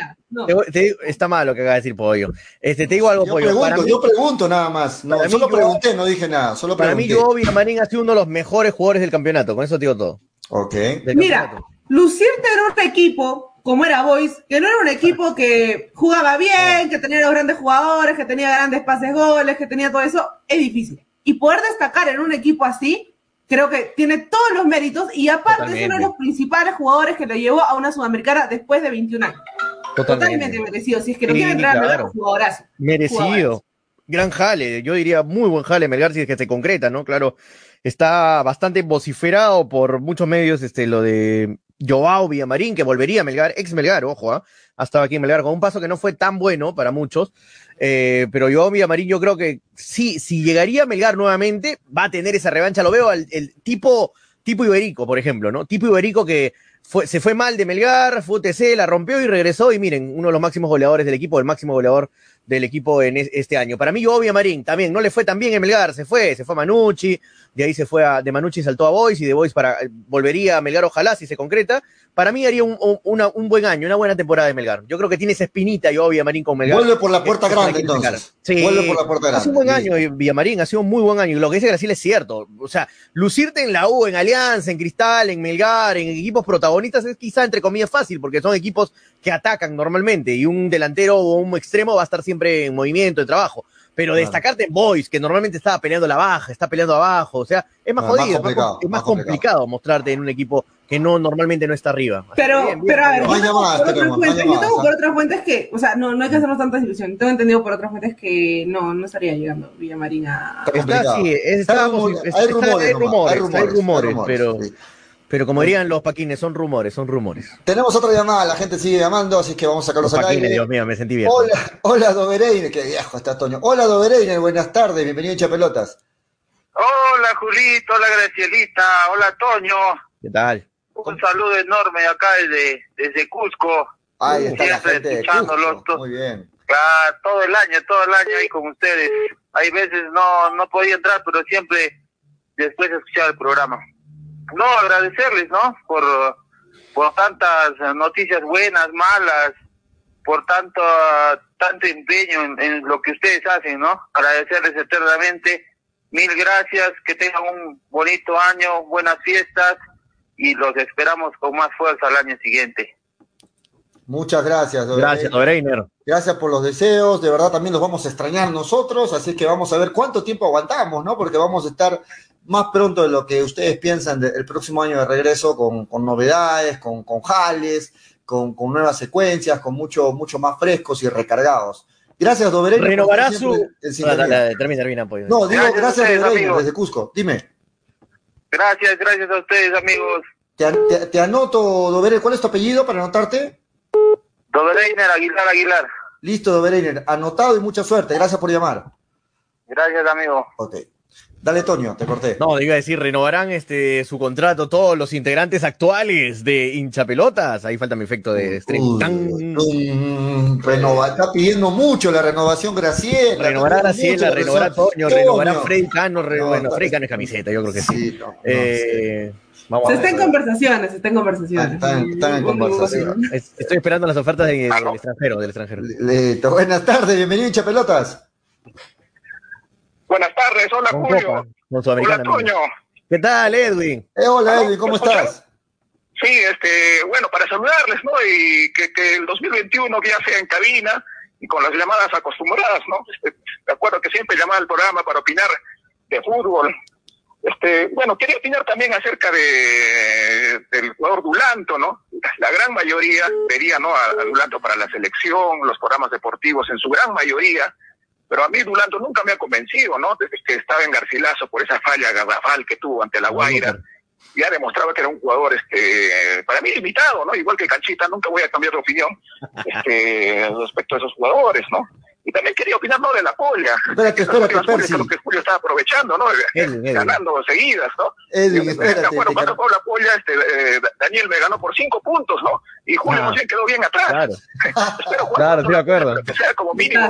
Te, está mal lo que acaba de decir Pollo. Este, te digo algo, yo Pregunto, yo pregunto nada más. No, solo pregunté, no dije nada. Solo para mí, yo, Villamarín ha sido uno de los mejores jugadores del campeonato. Con eso te digo todo. Ok. Mira, lucirte en un equipo como era Boys, que no era un equipo que jugaba bien, que tenía los grandes jugadores, que tenía grandes pases goles, que tenía todo eso, es difícil. Y poder destacar en un equipo así, creo que tiene todos los méritos y aparte es uno de los principales jugadores que lo llevó a una sudamericana después de 21 años. Totalmente, merecido. Si es que no quiere entrar claro. jugadorazo. Merecido. Gran jale, yo diría muy buen jale Melgar si es que se concreta, ¿no? Claro, está bastante vociferado por muchos medios este, lo de Joao Villamarín, que volvería a Melgar, ex Melgar, ojo, ¿ah? ha estado aquí en Melgar con un paso que no fue tan bueno para muchos, eh, pero Joao Villamarín yo creo que sí, si llegaría a Melgar nuevamente, va a tener esa revancha, lo veo al el tipo, tipo Iberico, por ejemplo, ¿no? Tipo Iberico que se fue mal de Melgar, fue UTC, la rompió y regresó. Y miren, uno de los máximos goleadores del equipo, el máximo goleador del equipo en este año. Para mí, Obvia Marín también no le fue tan bien en Melgar, se fue, se fue a Manucci, de ahí se fue a, de Manucci saltó a Boys y de Boys para, volvería a Melgar, ojalá si se concreta. Para mí haría un, un, buen año, una buena temporada de Melgar. Yo creo que tiene esa espinita y Obvia Marín con Melgar. Vuelve por la puerta grande entonces. Sí, vuelve por la puerta grande. Ha sido un buen año Villamarín, ha sido un muy buen año. Y lo que dice Graciela es cierto. O sea, lucirte en la U, en Alianza, en Cristal, en Melgar, en equipos protagonistas es quizá entre comillas fácil, porque son equipos que atacan normalmente y un delantero o un extremo va a estar siempre en movimiento, de trabajo. Pero destacarte en Boys, que normalmente estaba peleando la baja, está peleando abajo, o sea, es más jodido, es más, complicado, mostrarte en un equipo que no normalmente no está arriba. pero, pero a ver, yo tengo, por otras fuentes, yo tengo por otras fuentes que, o sea, no, no hay que hacernos tantas ilusiones. Tengo entendido por otras fuentes que no, no estaría llegando Villamarina. Está, sí, está, hay, rumores, hay, rumores, hay rumores, pero... Pero como dirían los paquines, son rumores, son rumores. Tenemos otra llamada, la gente sigue llamando, así que vamos a sacarlos los paquines, Dios mío, me sentí bien. Hola, hola Dobereiner, qué viejo está Toño. Hola Dobereiner, buenas tardes, bienvenido a Chapelotas. Hola Julito, hola Gracielita, hola Toño. ¿Qué tal? Un saludo enorme acá desde, desde Cusco. Ahí está la gente de Cusco. Muy bien. Claro, todo el año, todo el año ahí con ustedes. Hay veces no, no podía entrar, pero siempre después de escuchar el programa no, agradecerles, ¿no? Por, por tantas noticias buenas, malas, por tanto, tanto empeño en, lo que ustedes hacen, ¿no? Agradecerles eternamente. Mil gracias, que tengan un bonito año, buenas fiestas y los esperamos con más fuerza al año siguiente. Muchas gracias, Gracias, Dobreiner. Gracias por los deseos, de verdad también los vamos a extrañar nosotros, así que vamos a ver cuánto tiempo aguantamos, ¿no? Porque vamos a estar más pronto de lo que ustedes piensan del próximo año de regreso con, con novedades, con, con jales, con, con, nuevas secuencias, con mucho, mucho más frescos y recargados. Gracias, Dobereño. Renovará su. Termina, termina, pues. No, digo gracias, gracias desde Cusco. Dime. Gracias, gracias a ustedes, amigos. Te, te, te anoto, Dobereño. ¿Cuál es tu apellido para anotarte? Dobereiner Aguilar Aguilar. Listo, Dobereiner. Anotado y mucha suerte. Gracias por llamar. Gracias, amigo. Ok. Dale, Toño, te corté. No, iba a decir, renovarán este su contrato todos los integrantes actuales de hinchapelotas. Ahí falta mi efecto de stream. Um, renova, está pidiendo mucho la renovación Graciela. Renovará Graciela, renovará Toño, renovará Freddy Cano, no, bueno, Freddy Cano es camiseta, yo creo que sí. sí no, eh, Vamos se está en conversaciones, se está en conversaciones. Están, están en conversaciones. Estoy esperando las ofertas de, del extranjero, del extranjero. Listo. Buenas tardes, bienvenido hincha pelotas. Buenas tardes, hola con Julio. Hola Toño. ¿Qué tal, Edwin? Eh, hola Edwin, ¿cómo estás? Sí, este, bueno, para saludarles, ¿no? Y que, que el 2021 que ya sea en cabina y con las llamadas acostumbradas, ¿no? Este, de acuerdo que siempre llamaba al programa para opinar de fútbol. Este, bueno, quería opinar también acerca de del jugador Dulanto, ¿no? La gran mayoría vería, ¿no? A, a Dulanto para la selección, los programas deportivos en su gran mayoría pero a mí Dulanto nunca me ha convencido, ¿no? Desde que estaba en Garcilaso por esa falla garrafal que tuvo ante la Guaira, ya demostraba que era un jugador, este, para mí limitado, ¿no? Igual que Canchita, nunca voy a cambiar de opinión, este, respecto a esos jugadores, ¿no? Y también quería opinar, ¿no? De la polla. Espérate, espérate, Percy. Creo que Julio estaba aprovechando, ¿no? Edwin, Ganando seguidas, ¿no? Edwin, espérate. Bueno, cuando jugó la polla, este, eh, Daniel me ganó por cinco puntos, ¿no? Y Julio Ah. no sé, quedó bien atrás. Claro. Espero Claro, sí, de acuerdo. Que sea como mínimo,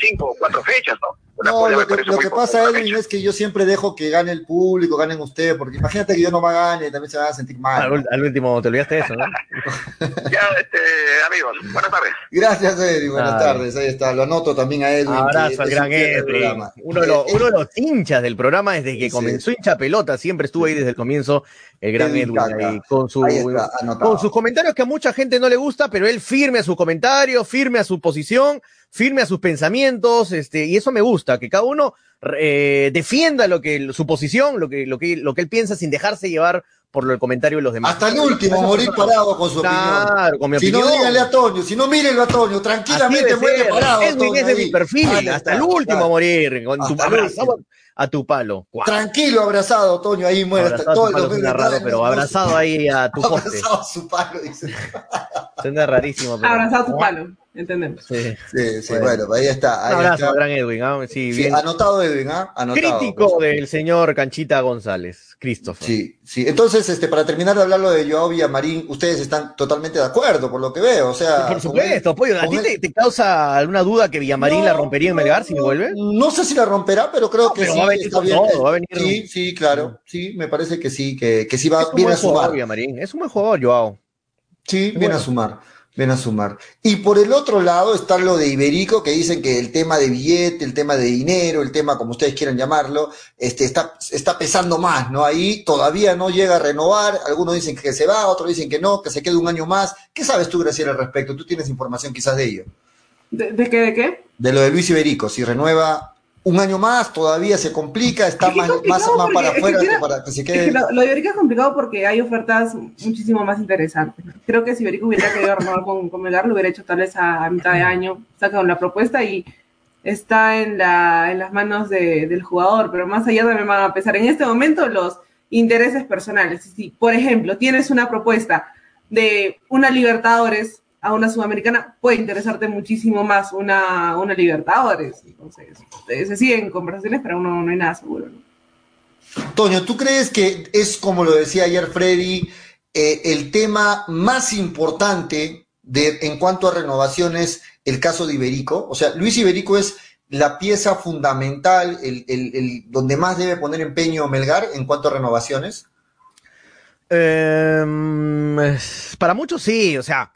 cinco o cuatro fechas, ¿no? Una No, polla lo que, lo que pasa, Edwin, es que yo siempre dejo que gane el público, ganen ustedes, porque imagínate que yo no me gane, también se van a sentir mal. Al, último, te olvidaste de eso, ¿no? Ya, este, amigos, buenas tardes. Gracias, Edwin, buenas Ay. tardes, ahí está, lo anoto también a Edwin. Abrazo al gran Edwin. programa. Uno de, los, Eh, uno de los hinchas del programa desde que Sí. comenzó hincha pelota, siempre estuvo ahí desde el comienzo el gran Edwin ahí, con, su, Ahí está, con sus comentarios que a mucha gente no le gusta, pero él firme a sus comentarios, firme a su posición, firme a sus pensamientos, este, y eso me gusta, que cada uno eh, defienda lo que, su posición, lo que, lo que, lo que él piensa sin dejarse llevar por lo- el comentario de los demás. Hasta el último, morir parado con su opinión. Claro, con mi Si no, opinión. díganle a Toño, si no, mírenlo a Toño, tranquilamente muere parado. Edwin es de mi perfil, Ahí hasta el último claro. a morir, con tu abrazado a tu palo. Guau. Tranquilo, abrazado, Toño, ahí muere hasta Abrazado a todo tu el palo suena 2029, raro, pero no, abrazado ahí a tu poste. Abrazado a su palo, dice. Suena rarísimo. Pero... Abrazado tu palo, entendemos. Sí. Sí, sí, Bueno. bueno, ahí está. Un Ahí abrazo está. gran Edwin. ¿ah? Sí, Sí, bien. anotado Edwin, ¿ah? Anotado. Crítico del señor Canchita González, Christopher. Sí, sí. Entonces, este, para terminar de hablarlo de Joao Villamarín, ustedes están totalmente de acuerdo, por lo que veo. O sea, Por supuesto, él- Pollo. ¿A ti te, causa alguna duda que Villamarín la rompería en Melgar si me vuelve? No sé si la romperá, pero creo No, que pero sí. va a venir está bien. todo, va a venir- Sí, sí, claro. Sí, me parece que sí, que, que sí va un bien a sumar. Villamarín. Es un buen jugador, Joao. Sí, bueno. a sumar. Bien a sumar. Y por el otro lado está lo de Iberico, que dicen que el tema de billete, el tema de dinero, el tema como ustedes quieran llamarlo, este, está, está pesando más, ¿no? Ahí todavía no llega a renovar, algunos dicen que se va, otros dicen que no, que se quede un año más. ¿Qué sabes tú, Graciela, al respecto? Tú tienes información quizás de ello. ¿De, de qué? ¿De qué? De lo de Luis Iberico, si renueva un año más, todavía se complica, está Es más, más, para afuera que para que se Es que quede. lo, lo de Iberico es complicado porque hay ofertas muchísimo más interesantes. Creo que si Iberico hubiera querido renovar con, con Melgar, lo hubiera hecho tal vez a, a mitad de año, saca la propuesta y está en, la, en las manos de- del jugador, pero más allá también van a pesar en este momento los intereses personales. Si, por ejemplo, tienes una propuesta de una Libertadores a una Sudamericana, puede interesarte muchísimo más una, una Libertadores. Entonces, se siguen conversaciones, pero uno no hay nada seguro. ¿no? Toño, ¿tú crees que es como lo decía ayer Freddy, eh, el tema más importante de, en cuanto a renovaciones, el caso de Iberico? O sea, Luis Iberico es la pieza fundamental, el, el- el- donde más debe poner empeño Melgar en cuanto a renovaciones. Em, para muchos sí, o sea,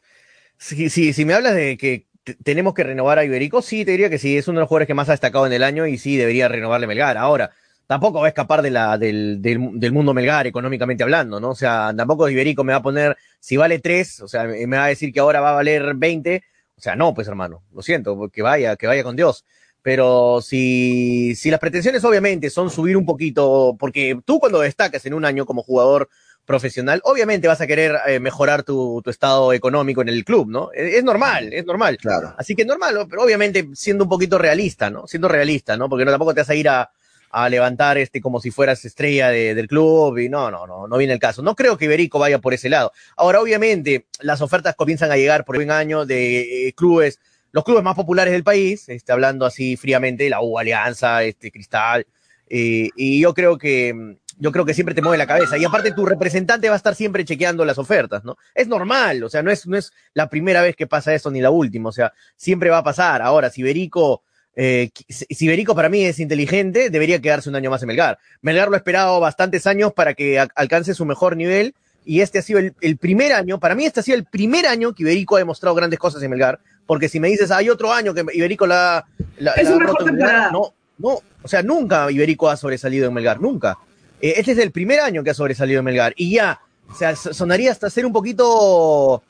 si, si, si me hablas de que te- tenemos que renovar a Iberico, sí, te diría que sí, es uno de los jugadores que más ha destacado en el año y sí, debería renovarle Melgar. Ahora, tampoco va a escapar de la, del, del, mundo Melgar económicamente hablando, ¿no? O sea, tampoco Iberico me va a poner, si vale 3, o sea, me va a decir que ahora va a valer 20, o sea, no, pues hermano, lo siento, que vaya, que vaya con Dios. Pero si, si las pretensiones obviamente son subir un poquito, porque tú cuando destacas en un año como jugador profesional, obviamente vas a querer eh, mejorar tu, tu, estado económico en el club, ¿no? Es, es, normal, es normal. Claro. Así que normal, pero obviamente siendo un poquito realista, ¿no? Siendo realista, ¿no? Porque no, tampoco te vas a ir a, a levantar este como si fueras estrella de, del club y no, no, no, no viene el caso. No creo que Iberico vaya por ese lado. Ahora, obviamente, las ofertas comienzan a llegar por un año de eh, clubes, los clubes más populares del país, este, hablando así fríamente, la U, Alianza, este, Cristal, eh, y yo creo que yo creo que siempre te mueve la cabeza. Y aparte, tu representante va a estar siempre chequeando las ofertas, ¿no? Es normal, o sea, no es, no es la primera vez que pasa eso ni la última, o sea, siempre va a pasar. Ahora, si Iberico eh, si Berico para mí es inteligente, debería quedarse un año más en Melgar. Melgar lo ha esperado bastantes años para que alcance su mejor nivel y este ha sido el, el, primer año, para mí este ha sido el primer año que Iberico ha demostrado grandes cosas en Melgar, porque si me dices, hay otro año que Iberico la, la, es la un mejor temporada. no, no, o sea, nunca Iberico ha sobresalido en Melgar, nunca. Eh, este es el primer año que ha sobresalido Melgar y ya, o sea, sonaría hasta ser un poquito,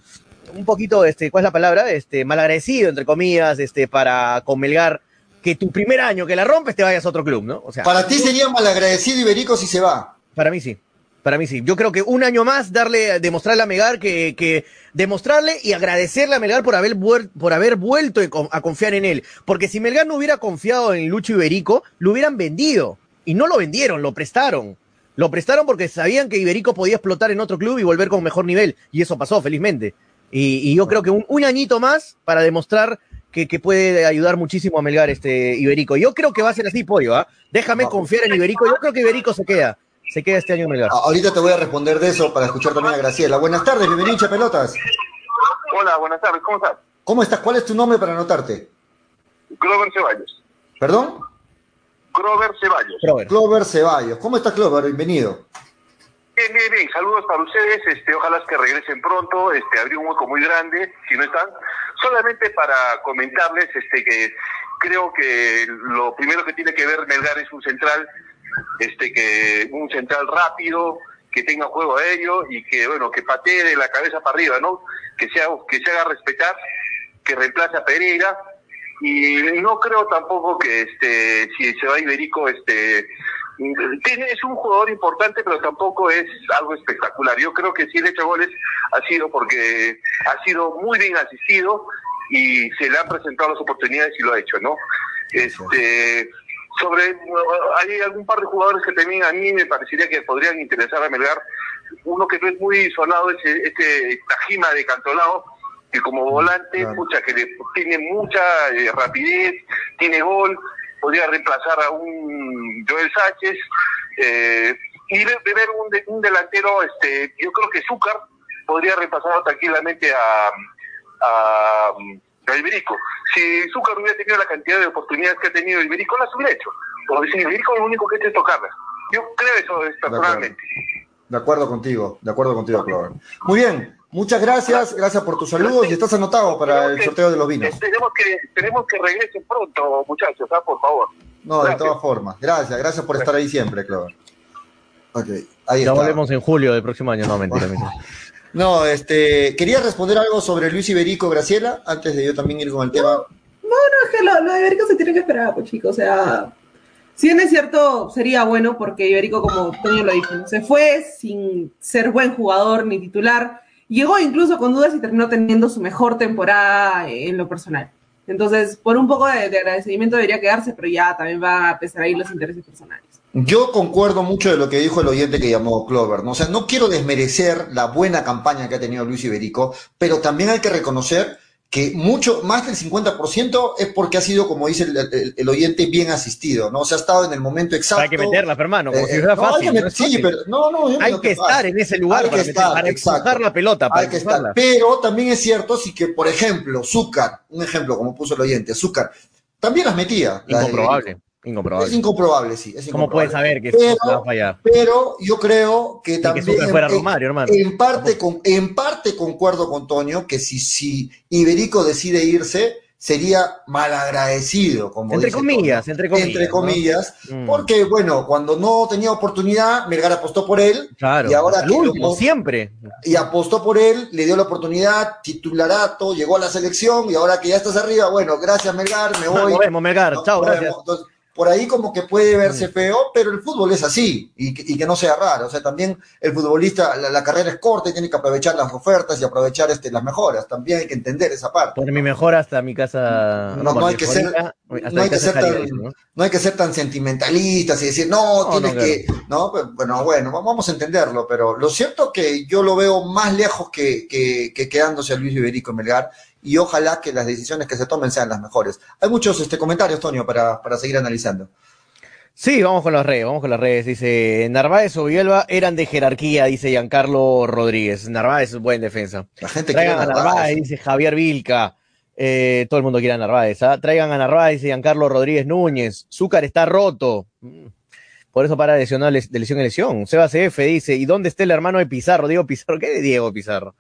un poquito, este, ¿cuál es la palabra? Este, malagradecido, entre comillas, este, para con Melgar que tu primer año que la rompes te vayas a otro club, ¿no? O sea, para ti sería malagradecido Iberico si se va. Para mí sí. Para mí sí. Yo creo que un año más darle, demostrarle a Melgar que, que demostrarle y agradecerle a Melgar por haber, por haber vuelto a confiar en él. Porque si Melgar no hubiera confiado en Lucho Iberico, lo hubieran vendido. Y no lo vendieron, lo prestaron. Lo prestaron porque sabían que Iberico podía explotar en otro club y volver con mejor nivel. Y eso pasó, felizmente. Y, y yo creo que un, un añito más para demostrar que, que, puede ayudar muchísimo a Melgar este Iberico. Yo creo que va a ser así, Pollo, ¿ah? Déjame confiar en Iberico. Yo creo que Iberico se queda. Se queda este año en Melgar. Ahorita te voy a responder de eso para escuchar también a Graciela. Buenas tardes, bienvenido a Pelotas. Hola, buenas tardes, ¿cómo estás? ¿Cómo estás? ¿Cuál es tu nombre para anotarte? Grover Ceballos. ¿Perdón? Grover Ceballos. Clover. Clover Ceballos. ¿Cómo estás, Clover? Bienvenido. Bien, bien, bien. Saludos para ustedes. Este, ojalá que regresen pronto. Este, abrí un hueco muy grande, si no están. Solamente para comentarles este, que creo que lo primero que tiene que ver Melgar es un central, este, que un central rápido, que tenga juego aéreo y que, bueno, que patee de la cabeza para arriba, ¿no? Que sea, que se haga respetar, que reemplace a Pereira. Y no creo tampoco que este, si se va Iberico, este, es un jugador importante, pero tampoco es algo espectacular. Yo creo que si él hecho goles ha sido porque ha sido muy bien asistido y se le han presentado las oportunidades y lo ha hecho, ¿no? Este, sobre, hay algún par de jugadores que también a mí me parecería que podrían interesar a Melgar. Uno que no es muy sonado es este Tajima de Cantolao, que como volante, claro. pucha, que le, tiene mucha eh, rapidez, tiene gol, podría reemplazar a un Joel Sánchez eh, y de, de ver un, de, un, delantero, este, yo creo que Zúcar podría reemplazar tranquilamente a, a, a Iberico. Si Zúcar hubiera tenido la cantidad de oportunidades que ha tenido Iberico, las hubiera hecho. Porque si Iberico es lo único que tiene que tocarla. Yo creo eso personalmente. De acuerdo contigo, de acuerdo contigo, Clover. Muy bien, Muchas gracias, gracias por tus saludos y estás anotado para el sorteo de los vinos. Tenemos que, tenemos que regresen pronto, muchachos, ¿ah? por favor. No, gracias. de todas formas. Gracias, gracias por estar ahí siempre, Clover. Ok, ahí ya está. volvemos en julio del próximo año, no, mentira, mentira. No, este, quería responder algo sobre Luis Iberico, Graciela, antes de yo también ir con el tema. No, no, es que lo, lo de Iberico se tiene que esperar, pues chicos, o sea, si bien es cierto, sería bueno porque Iberico, como Toño lo dijo, se fue sin ser buen jugador ni titular, llegó incluso con dudas y terminó teniendo su mejor temporada en lo personal. Entonces, por un poco de, de, agradecimiento debería quedarse, pero ya también va a pesar ahí los intereses personales. Yo concuerdo mucho de lo que dijo el oyente que llamó Clover, ¿no? O sea, no quiero desmerecer la buena campaña que ha tenido Luis Iberico, pero también hay que reconocer que mucho, más del 50% es porque ha sido, como dice el, el, el, oyente, bien asistido, ¿no? O sea, ha estado en el momento exacto. Hay que meterla, hermano, como eh, si fuera no, fácil. No, sí, pero no, no. Hay que estar en ese lugar hay para, que estar, para la pelota. Para hay que estar. Pero también es cierto, sí que, por ejemplo, Zúcar, un ejemplo, como puso el oyente, Zúcar, también las metía. Incomprobable. Incomprobable. Es incomprobable, sí. Es ¿Cómo puedes saber que pero, va a fallar? Pero yo creo que también. Que fuera Romario, hermano. En parte, con, en parte concuerdo con Toño que si, si Iberico decide irse, sería malagradecido, como entre comillas, entre comillas, entre comillas, mm. porque bueno, cuando no tenía oportunidad, Melgar apostó por él, claro, y ahora último, siempre, y apostó por él, le dio la oportunidad, titularato, llegó a la selección y ahora que ya estás arriba, bueno, gracias Melgar, me voy. Nos vemos Melgar, chao, gracias por ahí como que puede verse mm. feo, pero el fútbol es así y que, no sea raro. O sea, también el futbolista, la, carrera es corta y tiene que aprovechar las ofertas y aprovechar este, las mejoras. También hay que entender esa parte. Por mi mejor hasta mi casa. No, hay que ser, no, hay que ser tan, ¿no? hay que ser tan sentimentalistas y decir, no, tienes que. No, pues, bueno, bueno, vamos a entenderlo, pero lo cierto que yo lo veo más lejos que, que, quedándose a Luis Iberico Melgar y ojalá que las decisiones que se tomen sean las mejores. Hay muchos este, comentarios, Tonio, para, para seguir analizando. Sí, vamos con las redes, vamos con las redes. Dice, Narváez o Villalba eran de jerarquía, dice Giancarlo Rodríguez. Narváez es buen defensa. La gente Traigan a Narváez, dice Javier Vilca. Eh, todo el mundo quiere a Narváez. ¿ah? Traigan a Narváez, dice Giancarlo Rodríguez Núñez. Zúcar está roto. Mm. Por eso para lesionar de lesión en lesión. Seba CF dice, ¿y dónde está el hermano de Pizarro? Diego Pizarro. ¿Qué de Diego Pizarro?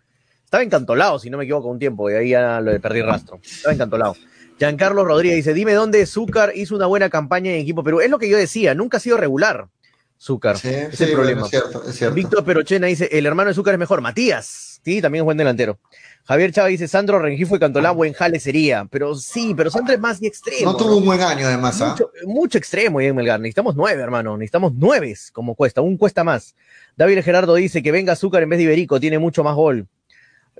Estaba encantolado, si no me equivoco, un tiempo, y ahí ya lo perdí rastro. Estaba encantolado. Giancarlo Rodríguez dice, dime dónde Zúcar hizo una buena campaña en equipo Perú. Es lo que yo decía, nunca ha sido regular. Zúcar. Sí, es el problema. es cierto, es cierto. Víctor Perochena dice, el hermano de Zúcar es mejor. Matías, sí, también es buen delantero. Javier Chávez dice, Sandro Rengifo y Cantolá, buen jale sería. Pero sí, pero Sandro es más y extremo. No tuvo un buen año además, ¿ah? Mucho, extremo y en Melgar. Necesitamos nueve, hermano. Necesitamos nueve, como cuesta. Un cuesta más. David Gerardo dice que venga Zúcar en vez de Iberico, tiene mucho más gol.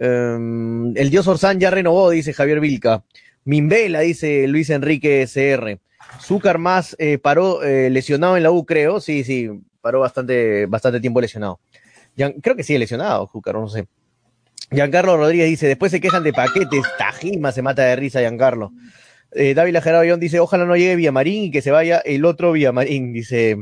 Em, el dios Orsán ya renovó, dice Javier Vilca. Mimbela, dice Luis Enrique CR. Zúcar más eh, paró eh, lesionado en la U, creo. Sí, sí, paró bastante, bastante tiempo lesionado. creo que sigue lesionado, Zúcar, no sé. Giancarlo Rodríguez dice, después se quejan de paquetes, Tajima se mata de risa Giancarlo. Eh, David Gerardo dice, ojalá no llegue Villamarín y que se vaya el otro Villamarín, dice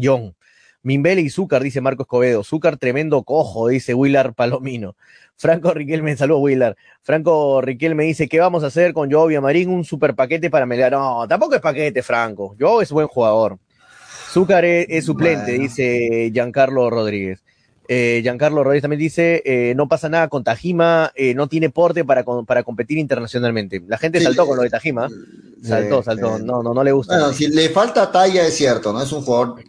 John. Mimbele y Zúcar, dice Marco Escobedo. Zúcar, tremendo cojo, dice Willard Palomino. Franco Riquelme, saludos Willard. Franco Riquelme dice, ¿qué vamos a hacer con Joe Marín? Un super paquete para Melgar. No, tampoco es paquete, Franco. Joe es buen jugador. Zúcar es, suplente, dice Giancarlo Rodríguez. Eh, Giancarlo Rodríguez también dice, eh, no pasa nada con Tajima, eh, no tiene porte para, para competir internacionalmente. La gente saltó con lo de Tajima. Saltó, saltó. No, no, no le gusta. Bueno, si le falta talla es cierto, ¿no? Es un jugador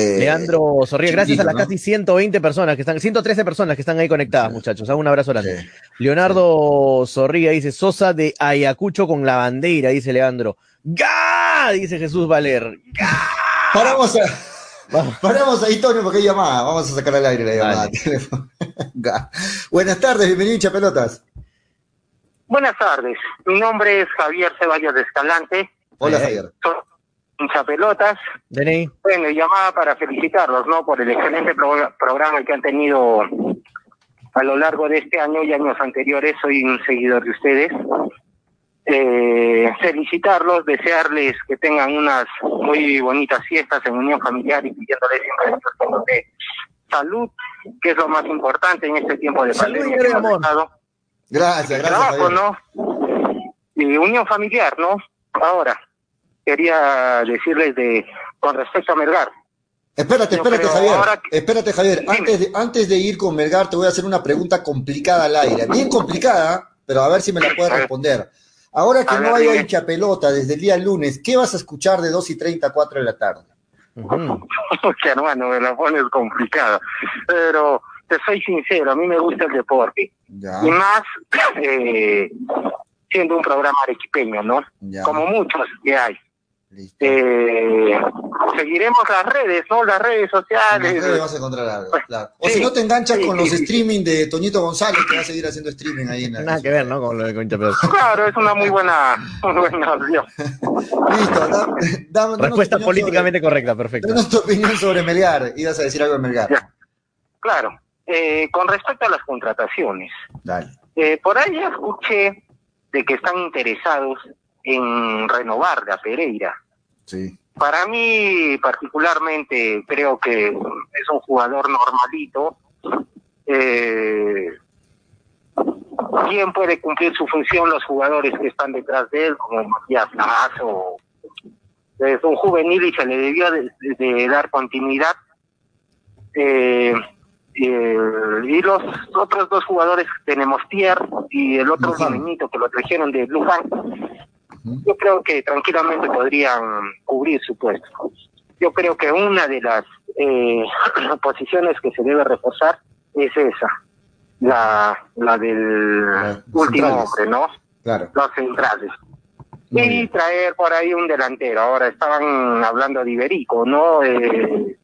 eh, Leandro Zorrilla, gracias a las casi 120 personas que están, 113 personas que están ahí conectadas, muchachos. Hago un abrazo grande. Leonardo Zorrilla dice, Sosa de Ayacucho con la bandera, dice Leandro. ¡Ga! Dice Jesús Valer. ¡Ga! Paramos, paramos ahí, Tonio, porque hay llamada. Vamos a sacar al aire la llamada. Buenas tardes, bienvenido a Pelotas. Buenas tardes, mi nombre es Javier Ceballos de Escalante. Hola, Javier pelotas. Bueno, llamada para felicitarlos, ¿no? Por el excelente programa que han tenido a lo largo de este año y años anteriores. Soy un seguidor de ustedes. Eh, felicitarlos, desearles que tengan unas muy bonitas fiestas en unión familiar y pidiéndoles siempre de salud, que es lo más importante en este tiempo de pandemia. Gracias, gracias. Trabajo, ¿no? Y unión familiar, ¿no? Ahora quería decirles de con respecto a Melgar. Espérate, espérate, Javier. Espérate, Javier. Antes de, antes de ir con Melgar, te voy a hacer una pregunta complicada al aire. Bien complicada, pero a ver si me la puedes responder. Ahora que no haya hincha pelota desde el día lunes, ¿qué vas a escuchar de 2 y 30 a 4 de la tarde? que hermano, me la pones complicada. Pero te soy sincero, a mí me gusta el deporte. Y más eh, siendo un programa arequipeño, ¿no? Como muchos que hay. Eh, seguiremos las redes, ¿no? Las redes sociales. Las redes vas a encontrar algo, pues, claro. O si no te enganchas con los streaming de Toñito González, que va a seguir haciendo streaming ahí en la Nada que ver, ¿no? Con lo de Concha Claro, es una muy buena, muy buena opción. Listo, da, Respuesta políticamente correcta, perfecto. Danos tu opinión sobre Melgar. Ibas a decir algo de Melgar. Claro. Eh, con respecto a las contrataciones. Dale. Eh, por ahí escuché de que están interesados en renovar a Pereira. Sí. Para mí, particularmente, creo que es un jugador normalito. Eh, ¿Quién puede cumplir su función? Los jugadores que están detrás de él, como Matías Lazo. Es un juvenil y se le debió de, dar continuidad. Eh, y los otros dos jugadores tenemos Tier y el otro niñito que lo trajeron de Luján, yo creo que tranquilamente podrían cubrir su puesto. Yo creo que una de las eh, posiciones que se debe reforzar es esa, la, la del último hombre, ¿no? Claro. Los centrales. y traer por ahí un delantero. Ahora estaban hablando de Iberico, ¿no? Eh,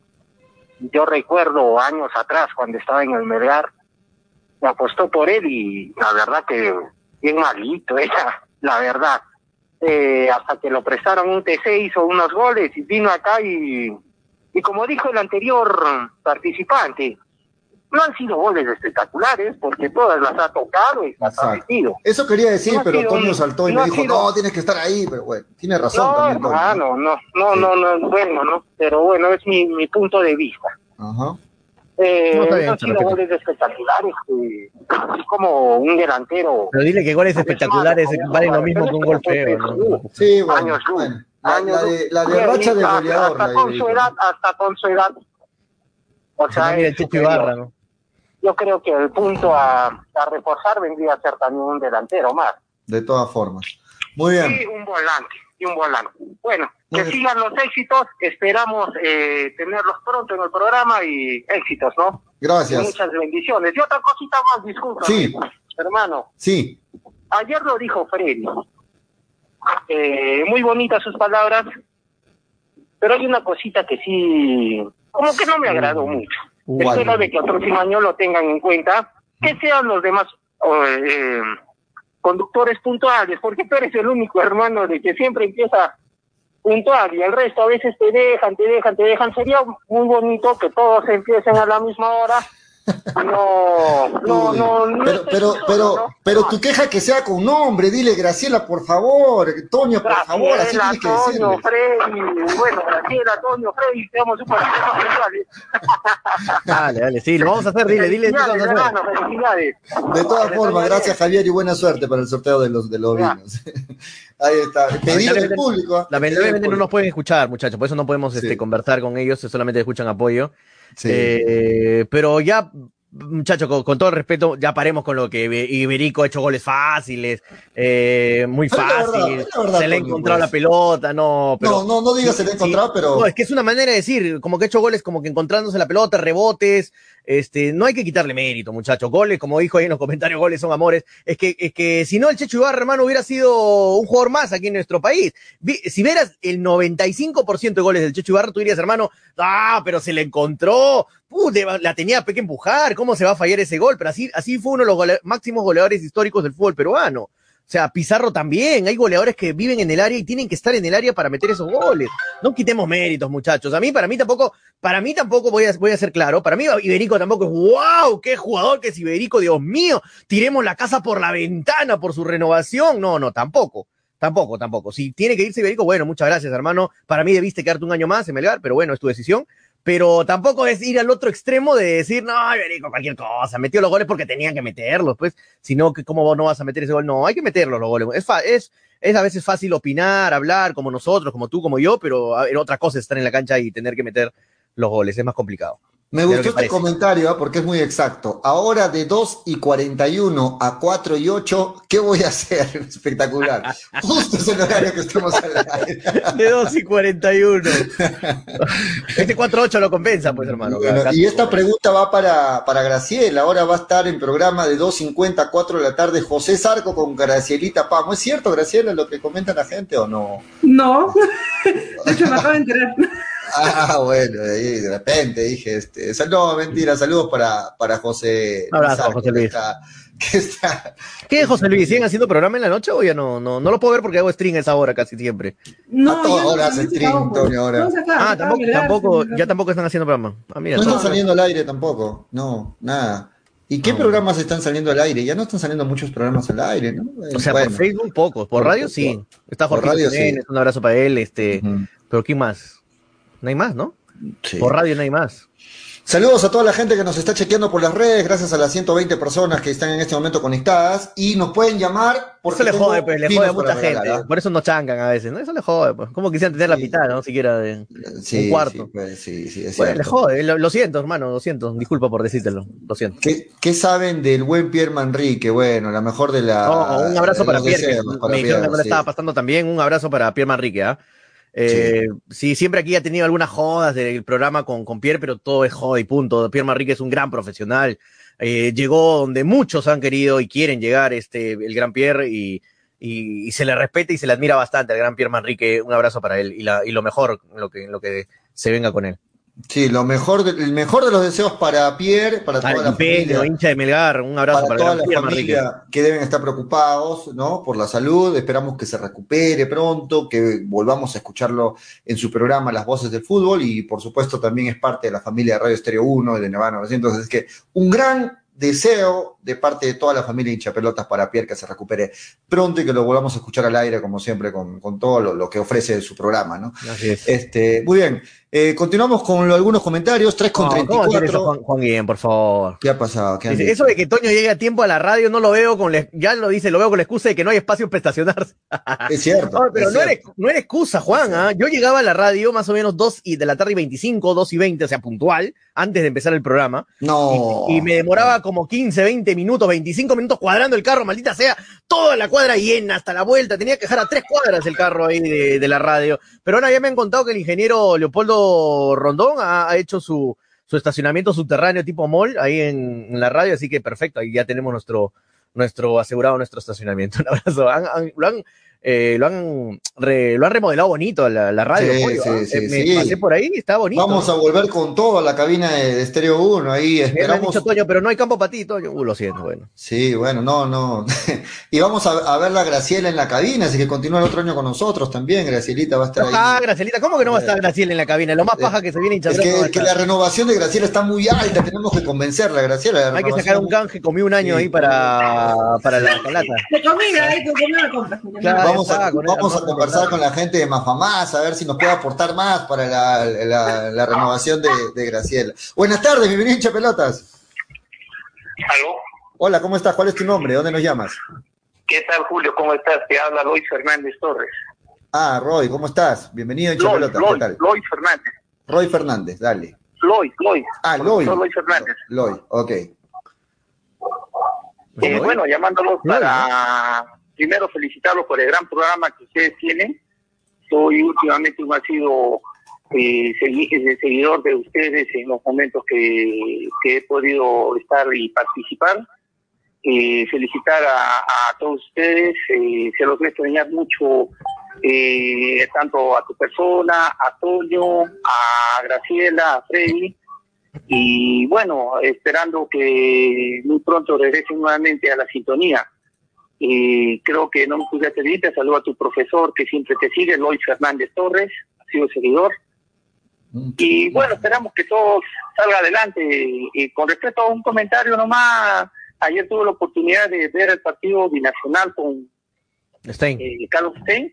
yo recuerdo años atrás cuando estaba en el Melgar, me apostó por él y la verdad que bien malito era, la verdad. Eh, hasta que lo prestaron un T6 hizo unos goles y vino acá y, y como dijo el anterior participante, no han sido goles espectaculares porque todas las ha tocado y las ha metido. Eso quería decir, pero Toño saltó y me dijo, no, tienes que estar ahí, pero bueno, tiene razón no, también. no, no, no, no, no, bueno, no, pero bueno, es mi, mi punto de vista. Ajá. Eh, no, han sido goles espectaculares, eh, como un delantero. Pero dile que goles espectaculares valen lo mismo que un gol feo, ¿no? Sí, bueno, bueno. La, la, de, la de racha de goleador. Hasta, con su edad, hasta con su edad. O sea, el Ibarra, ¿no? yo creo que el punto a, a, reforzar vendría a ser también un delantero más. De todas formas. Muy bien. Y un volante, y un volante. Bueno, que sigan los éxitos, esperamos eh, tenerlos pronto en el programa y éxitos, ¿no? Gracias. muchas bendiciones. Y otra cosita más, disculpa. Sí. Hermano. Sí. Ayer lo dijo Freddy. Eh, muy bonitas sus palabras, pero hay una cosita que sí, como que no me agradó mucho. Espero de que el próximo año lo tengan en cuenta, que sean los demás eh, conductores puntuales, porque tú eres el único hermano de que siempre empieza puntual y el resto a veces te dejan, te dejan, te dejan. Sería muy bonito que todos empiecen a la misma hora no, no, no, no. Pero, pero, pero, pero tu queja que sea con nombre, dile Graciela, por favor, Toño, por favor, así tienes que Toño, Freddy, bueno, Graciela, Toño, Freddy, seamos un poquito más puntuales. Dale, dale, sí, lo vamos a hacer, dile, dile. Hermano, de todas formas, gracias Javier y buena suerte para el sorteo de los, de los vinos. Ahí está, pedido del público. Lamentablemente no nos pueden escuchar, muchachos, por eso no podemos este, conversar con ellos, solamente escuchan apoyo. Eh, pero ya, muchachos, con, todo el respeto, ya paremos con lo que Iberico ha hecho goles fáciles, eh, muy fácil, se le ha encontrado la pelota, no. Pero, no, no, no digas se le ha encontrado, pero. No, es que es una manera de decir, como que ha hecho goles como que encontrándose la pelota, rebotes, este, no hay que quitarle mérito, muchachos. Goles, como dijo ahí en los comentarios, goles son amores. Es que, es que si no, el Checho Ibarra, hermano, hubiera sido un jugador más aquí en nuestro país. Si vieras el 95% de goles del Checho Ibarra, tú dirías, hermano, ah, pero se le encontró, la tenía que empujar, ¿cómo se va a fallar ese gol? Pero así, así fue uno de los máximos goleadores históricos del fútbol peruano. O sea, Pizarro también, hay goleadores que viven en el área y tienen que estar en el área para meter esos goles. No quitemos méritos, muchachos. A mí, para mí tampoco, para mí tampoco voy a, voy a ser claro. Para mí Iberico tampoco es, wow, qué jugador que es Iberico, Dios mío. Tiremos la casa por la ventana por su renovación. No, no, tampoco. Tampoco, tampoco. Si tiene que irse Iberico, bueno, muchas gracias, hermano. Para mí debiste quedarte un año más en Melgar, pero bueno, es tu decisión pero tampoco es ir al otro extremo de decir, no, Iberico, cualquier cosa, metió los goles porque tenían que meterlos, pues, si no, ¿cómo no vas a meter ese gol? No, hay que meterlos los goles. Es, es, es a veces fácil opinar, hablar, como nosotros, como tú, como yo, pero en otra cosa es estar en la cancha y tener que meter los goles, es más complicado. Me gustó este comentario ¿ah? porque es muy exacto. Ahora de 2 y 41 a 4 y 8, ¿qué voy a hacer? Espectacular. Justo es el horario que estamos hablando. De 2 y 41. Este 4-8 lo compensa, pues, hermano. y esta pregunta va para, para Graciela. Ahora va a estar en programa de 2.50 a 4 de la tarde José Sarco con Gracielita Pamo. ¿Es cierto, Graciela, lo que comenta la gente o no? No. De hecho, me acabo de enterar. Ah, bueno, ahí de repente dije, este, no, mentira, saludos para, para José. Un abrazo, José Luis. ¿Qué está, ¿Qué es José Luis? ¿Siguen haciendo programa en la noche o ya no? No, no lo puedo ver porque hago stream a esa hora casi siempre. No, a todas horas stream, Antonio, ahora. Ah, tampoco, tampoco, ya tampoco están haciendo programa. Ah, mira, no están saliendo al aire tampoco, no, nada. ¿Y qué programas están saliendo al aire? Ya no están saliendo muchos programas al aire, ¿no? O sea, por Facebook pocos, por radio sí. Está Jorge por radio, sí. un abrazo para él, este, pero ¿qué más? No hay más, ¿no? Por radio no hay más. Saludos a toda la gente que nos está chequeando por las redes, gracias a las 120 personas que están en este momento conectadas y nos pueden llamar porque eso le jode, pues, le jode a mucha gente, ¿eh? por eso nos chancan a veces, ¿no? Eso le jode, pues. ¿Cómo quisieran tener la mitad, no? Siquiera de un cuarto. Sí, pues, sí, sí, es bueno, le jode, lo, siento, hermano, lo siento, disculpa por decírtelo, lo siento. ¿Qué, ¿Qué, saben del buen Pierre Manrique? Bueno, la mejor de la... un abrazo para Pierre, que me dijeron que no le estaba pasando también, un abrazo para Pierre Manrique, ¿ah? Eh, sí. siempre aquí ha tenido algunas jodas del programa con, con Pierre, pero todo es joda y punto. Pierre Marrique es un gran profesional. Eh, llegó donde muchos han querido y quieren llegar, este, el gran Pierre, y, y, se le respeta y se le admira bastante al gran Pierre Manrique. Un abrazo para él y, la, y lo mejor, lo que, lo que se venga con él. Sí, lo mejor de, el mejor de los deseos para Pierre, para toda la familia, hincha de Melgar, un abrazo para, toda la familia que deben estar preocupados, ¿no? Por la salud, esperamos que se recupere pronto, que volvamos a escucharlo en su programa Las Voces del Fútbol y por supuesto también es parte de la familia de Radio Estéreo 1 de Nevada 900, es que un gran deseo de parte de toda la familia hincha pelotas para Pierre que se recupere pronto y que lo volvamos a escuchar al aire, como siempre, con, con todo lo, lo, que ofrece su programa, ¿no? Así es. Este, muy bien. Eh, continuamos con algunos comentarios, 3 con 34. Juan, Juan Guillén, por favor. ¿Qué ha pasado? ¿Qué eso de que Toño llegue a tiempo a la radio, no lo veo con, ya lo dice, lo veo con la excusa de que no hay espacio para estacionarse. Es cierto. no, pero es no, cierto. Era, no era excusa, Juan. ¿ah? Yo llegaba a la radio más o menos 2 y de la tarde y 25, 2 y 20, o sea, puntual, antes de empezar el programa. No. Y, y me demoraba como 15, 20 minutos, 25 minutos cuadrando el carro, maldita sea, toda la cuadra llena hasta la vuelta. Tenía que dejar a tres cuadras el carro ahí de, de la radio. Pero ahora ya me han contado que el ingeniero Leopoldo Rondón ha, hecho su, su, estacionamiento subterráneo tipo mall ahí en, la radio, así que perfecto, ahí ya tenemos nuestro, nuestro asegurado nuestro estacionamiento. Un abrazo. Lo han eh, lo, han re, lo han remodelado bonito la, la radio. Sí, pollo, sí, ¿eh? sí, me sí. pasé por ahí, está bonito. Vamos a volver con todo a la cabina de, de Estéreo 1, ahí Me han esperamos. dicho, Toño, pero no hay campo para ti, Toño. Uh, lo siento, bueno. Sí, bueno, no, no. y vamos a, a ver la Graciela en la cabina, así que continúa el otro año con nosotros también. Gracielita va a estar ahí. Ah, Gracielita, ¿cómo que no va a estar Graciela en la cabina? Lo más paja que se viene Es hinchando. que, que la renovación de Graciela está muy alta, tenemos que convencerla, Graciela. la Hay que sacar un canje, comí un año ahí para, para la colata. De comida, hay que comer compras. Claro. Vamos, a, con vamos esa- a conversar con la gente de Mafamás, a ver si nos puede aportar más para la, la- la renovación de, de Graciela. Buenas tardes, bienvenido hincha pelotas. ¿Aló? Hola, ¿cómo estás? ¿Cuál es tu nombre? ¿Dónde nos llamas? ¿Qué tal, Julio? ¿Cómo estás? Te habla Lois Fernández Torres. Ah, Roy, ¿cómo estás? Bienvenido hincha Lois, pelotas. ¿Qué tal? Lois Fernández. Roy Fernández, dale. Lois, Lois. Ah, Loy. Lois Fernández. Loy, ok. Eh, bueno, llamándolos para primero felicitarlos por el gran programa que ustedes tienen. Soy últimamente un ha sido eh, eh, seguidor de ustedes en los momentos que, he podido estar y participar. Eh, felicitar a, todos ustedes, eh, se los voy a extrañar mucho, tanto a tu persona, a Toño, a Graciela, a Freddy, y bueno, esperando que muy pronto regresen nuevamente a la sintonía. Y creo que no me bien, te saludo a tu profesor que siempre te sigue, Lois Fernández Torres, ha sido seguidor. Y bueno, esperamos que todo salga adelante. Y, y con respecto a un comentario nomás, ayer tuve la oportunidad de ver el partido binacional con Stein. eh, Carlos Stein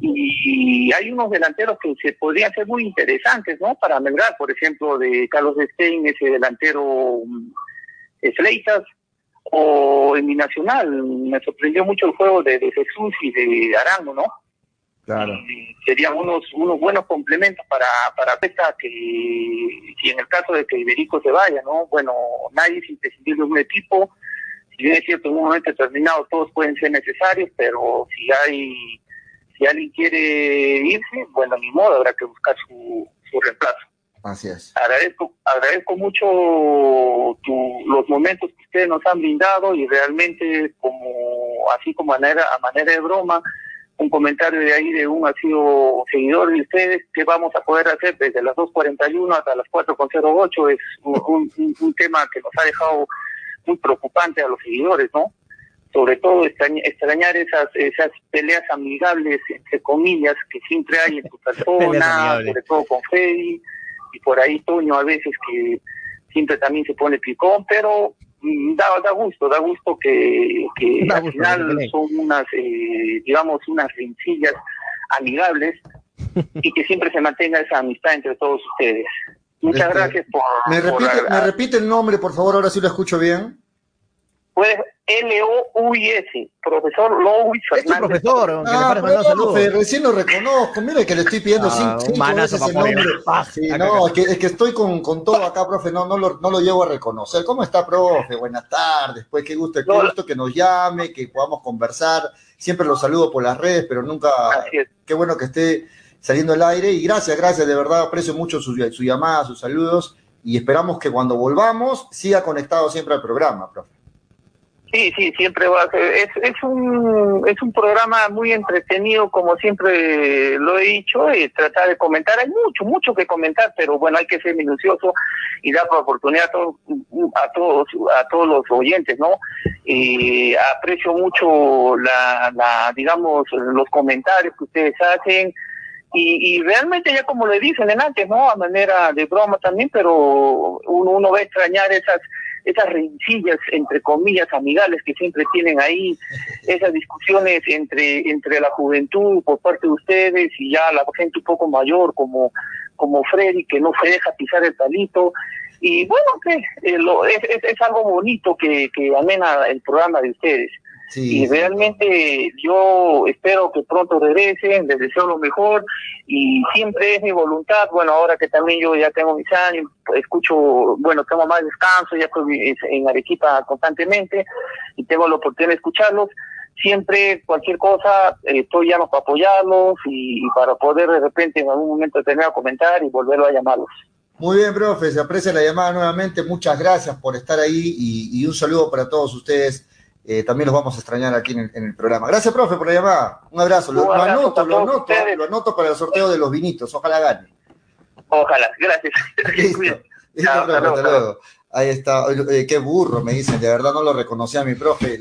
y hay unos delanteros que se podrían ser muy interesantes, ¿no? Para Melgar, por ejemplo, de Carlos Stein, ese delantero eh, Fleitas, o en mi nacional, me sorprendió mucho el juego de, de Jesús y de Arango, ¿no? Claro. Y serían unos unos buenos complementos para para Pesta que si en el caso de que Iberico se vaya, ¿no? Bueno, nadie es imprescindible de un equipo. Si bien es cierto, en un momento determinado todos pueden ser necesarios, pero si hay si alguien quiere irse, bueno, ni modo, habrá que buscar su, su reemplazo. Así es. Agradezco, agradezco mucho tu- los momentos que ustedes nos han brindado y realmente como así como a manera, a manera de broma, un comentario de ahí de un ha sido seguidor de ustedes, ¿qué vamos a poder hacer desde las 2.41 hasta las 4.08? Es un, un- un tema que nos ha dejado muy preocupante a los seguidores, ¿no? Sobre todo extrañ- extrañar esas esas peleas amigables, entre comillas, que siempre hay en tu persona, sobre todo con Freddy, y por ahí Toño a veces que siempre también se pone picón, pero mm, da, da gusto, da gusto que, que Da al gusto, final son unas, eh, digamos, unas rencillas amigables y que siempre se mantenga esa amistad entre todos ustedes. Muchas este, gracias por... ¿Me repite, ¿Me repite el nombre, por favor? Ahora sí lo escucho bien. Pues L-O-U-I-S, profesor Louis Fernández. profesor, ah, profe, recién lo reconozco. Mire que le estoy pidiendo ah, cinco, veces el nombre. Sí, no, es que, es que estoy con, con, todo acá, profe, no, no, lo, no lo llevo a reconocer. ¿Cómo está, profe? Buenas tardes, pues qué gusto, qué gusto que nos llame, que podamos conversar. Siempre lo saludo por las redes, pero nunca... Qué bueno que esté saliendo al aire y gracias, gracias, de verdad aprecio mucho su, su llamada, sus saludos y esperamos que cuando volvamos siga conectado siempre al programa, profe. Sí, sí, siempre va a ser. Es, es, un, es un programa muy entretenido, como siempre lo he dicho, y tratar de comentar. Hay mucho, mucho que comentar, pero bueno, hay que ser minucioso y dar la oportunidad a, todos a, todos, a todos los oyentes, ¿no? Y aprecio mucho, la, la digamos, los comentarios que ustedes hacen. Y, y, realmente ya como le dicen en antes, ¿no? A manera de broma también, pero uno, uno va a extrañar esas esas rencillas, entre comillas, amigables que siempre tienen ahí, esas discusiones entre, entre la juventud por parte de ustedes y ya la gente un poco mayor como, como Freddy, que no se deja pisar el palito. Y bueno, que eh, es, es, algo bonito que, que amena el programa de ustedes y realmente yo espero que pronto regresen, les deseo lo mejor y siempre es mi voluntad, bueno, ahora que también yo ya tengo mis años, escucho, bueno, tengo más descanso, ya estoy en Arequipa constantemente y tengo la oportunidad de escucharlos, siempre cualquier cosa eh, estoy llamo para apoyarlos y, para poder de repente en algún momento tener a comentar y volverlo a llamarlos. Muy bien, profe, se aprecia la llamada nuevamente, muchas gracias por estar ahí y un saludo para todos ustedes eh, también los vamos a extrañar aquí en el, programa. Gracias, profe, por la llamada. Un abrazo. Lo, anoto, lo anoto, lo anoto para el sorteo de los vinitos. Ojalá gane. Ojalá, gracias. Listo. hasta luego. Ahí está. Eh, qué burro, me dicen. De verdad no lo reconocía a mi profe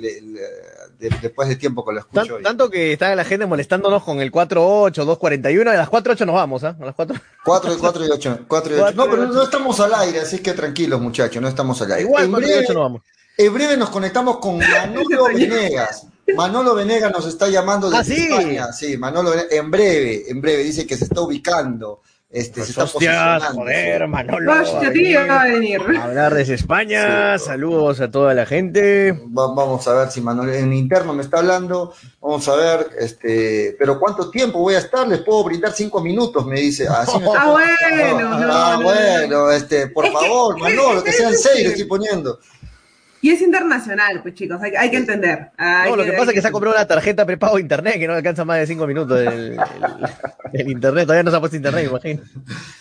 después de tiempo que lo escucho. tanto que está la gente molestándonos con el 4-8, 2-41. A las 4-8 nos vamos, ¿ah? A las 4. 4, 4 y 8. 4 y 8. no, pero no estamos al aire, así que tranquilos, muchachos. No estamos al aire. Igual, 4 y 8 nos vamos. En breve nos conectamos con Manolo Venegas. Manolo Venegas nos está llamando desde ¿Ah, España. Sí, Manolo Venegas, en breve, en breve, dice que se está ubicando. Este, se está hostias, joder, Manolo. Hostia, tío, va a venir. Hablar desde España, saludos a toda la gente. vamos a ver si Manolo en interno me está hablando. Vamos a ver, este, pero ¿cuánto tiempo voy a estar? Les puedo brindar cinco minutos, me dice. Así me ah, bueno, ah, bueno, este, por favor, Manolo, que sean seis, estoy poniendo. Y es internacional, pues chicos, hay, que entender. no, lo que, pasa es que se ha comprado una tarjeta prepago internet que no alcanza más de cinco minutos el, internet. Todavía no se ha puesto internet, imagino.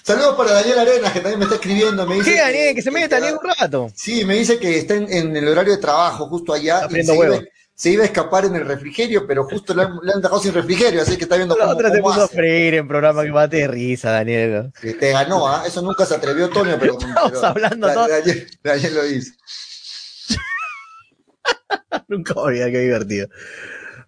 Saludos para Daniel Arenas, que también me está escribiendo. Me dice ¿Qué, Daniel? Que, se meta, Daniel, un rato. Sí, me dice que está en, el horario de trabajo, justo allá. Y se, iba, a escapar en el refrigerio, pero justo le han, dejado sin refrigerio, así que está viendo cómo, otra te puso a freír en programa que mate de risa, Daniel. te ganó, ¿ah? Eso nunca se atrevió Toño, pero, Estamos hablando todo. Daniel lo hizo. Nunca voy a qué divertido.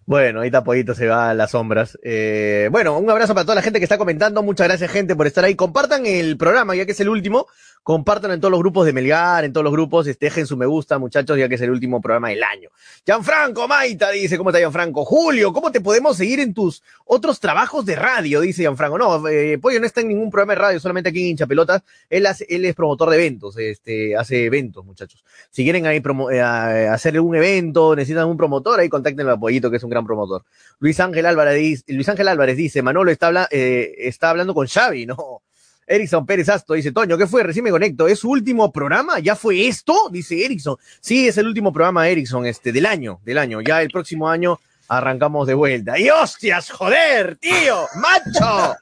Bueno, ahí Tapollito se va a las sombras. Eh, bueno, un abrazo para toda la gente que está comentando. Muchas gracias, gente, por estar ahí. Compartan el programa, ya que es el último. Compartan en todos los grupos de Melgar, en todos los grupos. Este, dejen su me gusta, muchachos, ya que es el último programa del año. Gianfranco Maita dice, ¿cómo está Gianfranco? Julio, ¿cómo te podemos seguir en tus otros trabajos de radio? Dice Gianfranco. No, eh, Pollo no está en ningún programa de radio, solamente aquí en Hinchapelotas. Él, él es promotor de eventos, este, hace eventos, muchachos. Si quieren ahí eh, hacer un evento, necesitan un promotor, ahí contacten al Pollito, que es un gran promotor. Luis Ángel Álvarez, Luis Ángel Álvarez dice, Manolo está, eh, está hablando con Xavi, ¿no? Erickson Pérez Asto dice, Toño, ¿qué fue? Recién me conecto. ¿Es su último programa? ¿Ya fue esto? Dice Erickson. Sí, es el último programa Erickson, este, del año, del año. Ya el próximo año arrancamos de vuelta. ¡Y hostias, joder, tío! ¡Macho!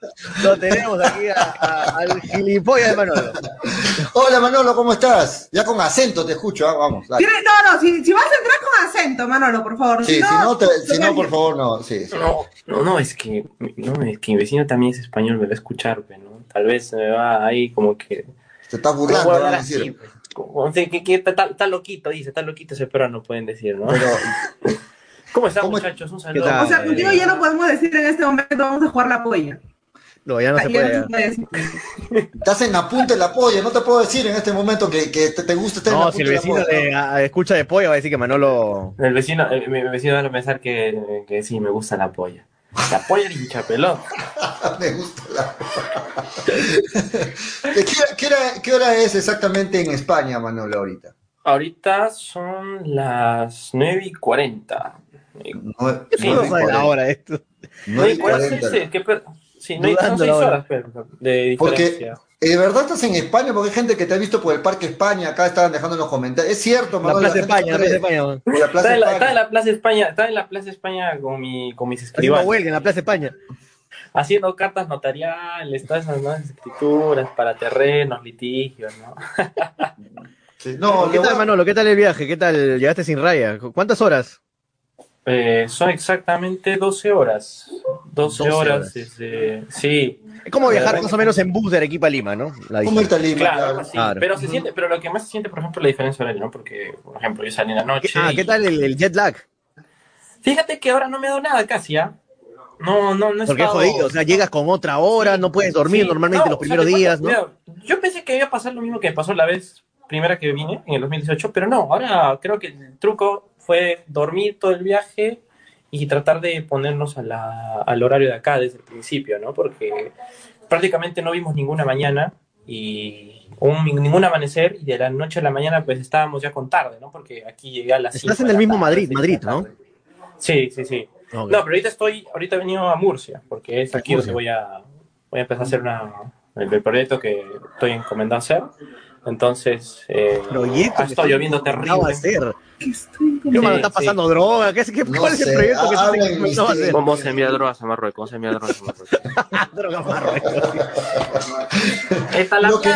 Lo tenemos aquí al gilipollas de Manolo. Hola Manolo, ¿cómo estás? Ya con acento te escucho, ¿ah? vamos. No, no, si, vas a entrar con acento, Manolo, por favor. Sí, si no, si no, por favor, no. Sí, No, no, no, es que, no, es que mi vecino también es español, me va a escuchar, ¿no? Tal vez me va ahí como que... Te estás burlando, ¿no? decir. Pues, que, que, está, loquito, dice, está loquito ese perro, no pueden decir, ¿no? Pero... ¿Cómo están, muchachos? Un saludo. O sea, contigo ya no podemos decir en este momento vamos a jugar la polla. No, ya no se puede. Estás en la punta de la polla, no te puedo decir en este momento que, que te, te gusta estar no, en la si el vecino de, escucha de polla va a decir que Manolo. El vecino, mi, vecino va a pensar que, que sí, me gusta la polla. Se apoya el hinchapelón. Me gusta la. ¿Qué, hora, ¿Qué hora es exactamente en España, Manolo, ahorita? Ahorita son las 9 y 40. No, ¿Qué no ahora esto? 9 y 40. Sí, sí, no, son 6 horas de diferencia. Porque ¿De verdad estás en España? Porque hay gente que te ha visto por el Parque España, acá estaban dejando en los comentarios. Es cierto, La Plaza España, la Plaza España. La Plaza está, España. está, en la Plaza España, está en la Plaza España con, mi, con mis escribanos. huelga en la Plaza España. Haciendo cartas notariales, todas esas nuevas escrituras para terrenos, litigios, ¿no? Sí. No, ¿Qué tal, Manolo? ¿Qué tal el viaje? ¿Qué tal? ¿Llegaste sin raya? ¿Cuántas horas? Eh, son exactamente 12 horas. 12, horas. Desde, sí. Es como viajar más o menos en bus de Arequipa a Lima, ¿no? como irte a Lima, claro. claro. Pero se siente, pero lo que más se siente, por ejemplo, la diferencia horaria, ¿no? Porque, por ejemplo, yo salí en la noche. Ah, ¿qué tal el, jet lag? Fíjate que ahora no me ha dado nada casi, ¿ah? No, no, no es Porque es jodido, o sea, llegas con otra hora, no puedes dormir normalmente los primeros días, ¿no? yo pensé que iba a pasar lo mismo que pasó la vez primera que vine, en el 2018, pero no, ahora creo que el truco fue dormir todo el viaje y tratar de ponernos a la, al horario de acá desde el principio, ¿no? Porque prácticamente no vimos ninguna mañana y un, ningún amanecer y de la noche a la mañana pues estábamos ya con tarde, ¿no? Porque aquí llegué a las Estás en el mismo Madrid, Madrid, ¿no? Sí, sí, sí. No, pero ahorita estoy, ahorita he venido a Murcia, porque es aquí donde voy a, voy a empezar a hacer una, el, proyecto que estoy encomendado a hacer. Entonces, eh, proyecto ha estado lloviendo terrible. hacer? ¿Qué está pasando droga? ¿Qué, qué, ¿Cuál es el proyecto que se va a hacer? ¿Cómo se envía drogas a Marruecos? ¿Cómo se envía drogas a Marruecos? drogas a Marruecos. Está la lo, que,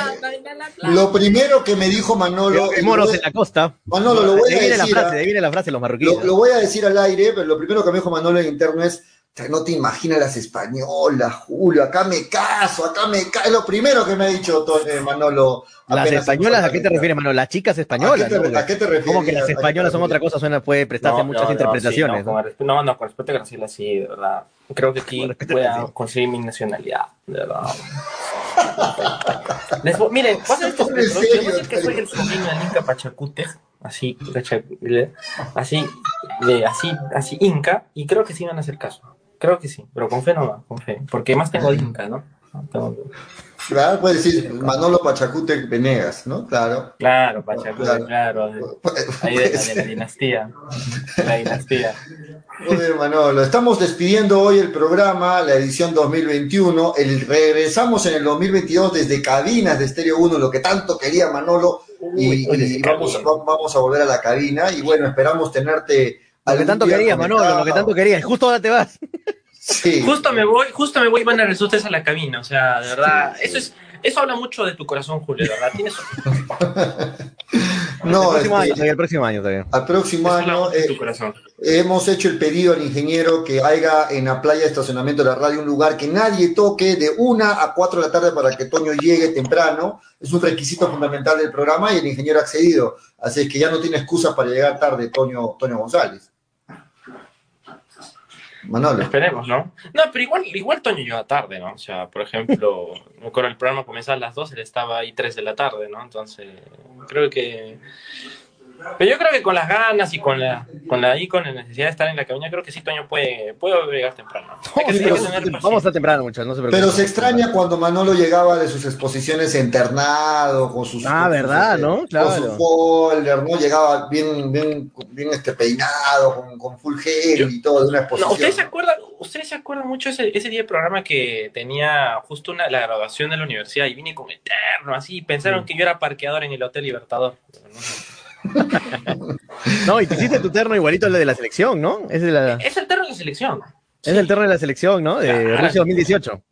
lo primero que me dijo Manolo. Moros en la costa. Manolo, lo voy a decir. La frase, de ahí viene la frase de los marroquíes. Lo, lo voy a decir al aire, pero lo primero que me dijo Manolo en interno es no te imaginas las españolas, Julio, acá me caso, acá me caso. Es lo primero que me ha dicho eh, Manolo. ¿Las españolas a qué te refieres, Manolo? Las chicas españolas. ¿A qué te, refieres? Como que las españolas son otra cosa, suena, puede prestarse muchas interpretaciones. no, no, con respecto a Graciela, sí, de verdad. Creo que aquí pueda conseguir mi nacionalidad, de verdad. miren, pasa esto, yo sé que soy el sobrino de Inca Pachacute, así, así, de, así, así, Inca, y creo que sí van a hacer caso. Creo que sí, pero con fe no va, con fe. Porque más tengo Inca, ¿no? Claro, puede decir Manolo Pachacute Venegas, ¿no? Claro. Claro, Pachacute, claro. Ahí de, la dinastía. La dinastía. Joder, Manolo, estamos despidiendo hoy el programa, la edición 2021. El, regresamos en el 2022 desde cabinas de Estéreo 1, lo que tanto quería Manolo. y, vamos, vamos a volver a la cabina. Y bueno, esperamos tenerte lo que tanto querías, Manolo, lo que tanto querías. Justo ahora te vas. Sí. Justo me voy, justo me voy y van a resultar a la cabina. O sea, de verdad, eso es, eso habla mucho de tu corazón, Julio, de verdad. Tienes. no, el próximo año, el próximo año todavía. Al próximo año eh, hemos hecho el pedido al ingeniero que haya en la playa de estacionamiento de la radio un lugar que nadie toque de una a cuatro de la tarde para que Toño llegue temprano. Es un requisito fundamental del programa y el ingeniero ha accedido. Así que ya no tiene excusa para llegar tarde Toño, Toño González. Manolo. Esperemos, ¿no? No, pero igual, igual Toño llega tarde, ¿no? O sea, por ejemplo, con el programa comenzaba a las 2, él estaba ahí 3 de la tarde, ¿no? Entonces, creo que pero yo creo que con las ganas y con la, con la, y con la necesidad de estar en la cabina, creo que sí, Toño puede, puede llegar temprano. vamos a temprano, muchachos, no se Pero se extraña cuando Manolo llegaba de sus exposiciones internado, con sus. Ah, ¿verdad? Este, ¿no? Claro. Con su folder, ¿no? Llegaba bien, bien, bien este, peinado, con, con full gel y todo, de una exposición. ¿Ustedes se acuerdan, ustedes se acuerdan mucho ese, ese día de programa que tenía justo una, la graduación de la universidad y vine como eterno, así, pensaron que yo era parqueador en el Hotel Libertador. no, y te hiciste tu terno igualito al de la selección, ¿no? Es, es el terno de la selección. Es el terno de la selección, ¿no? De Rusia 2018.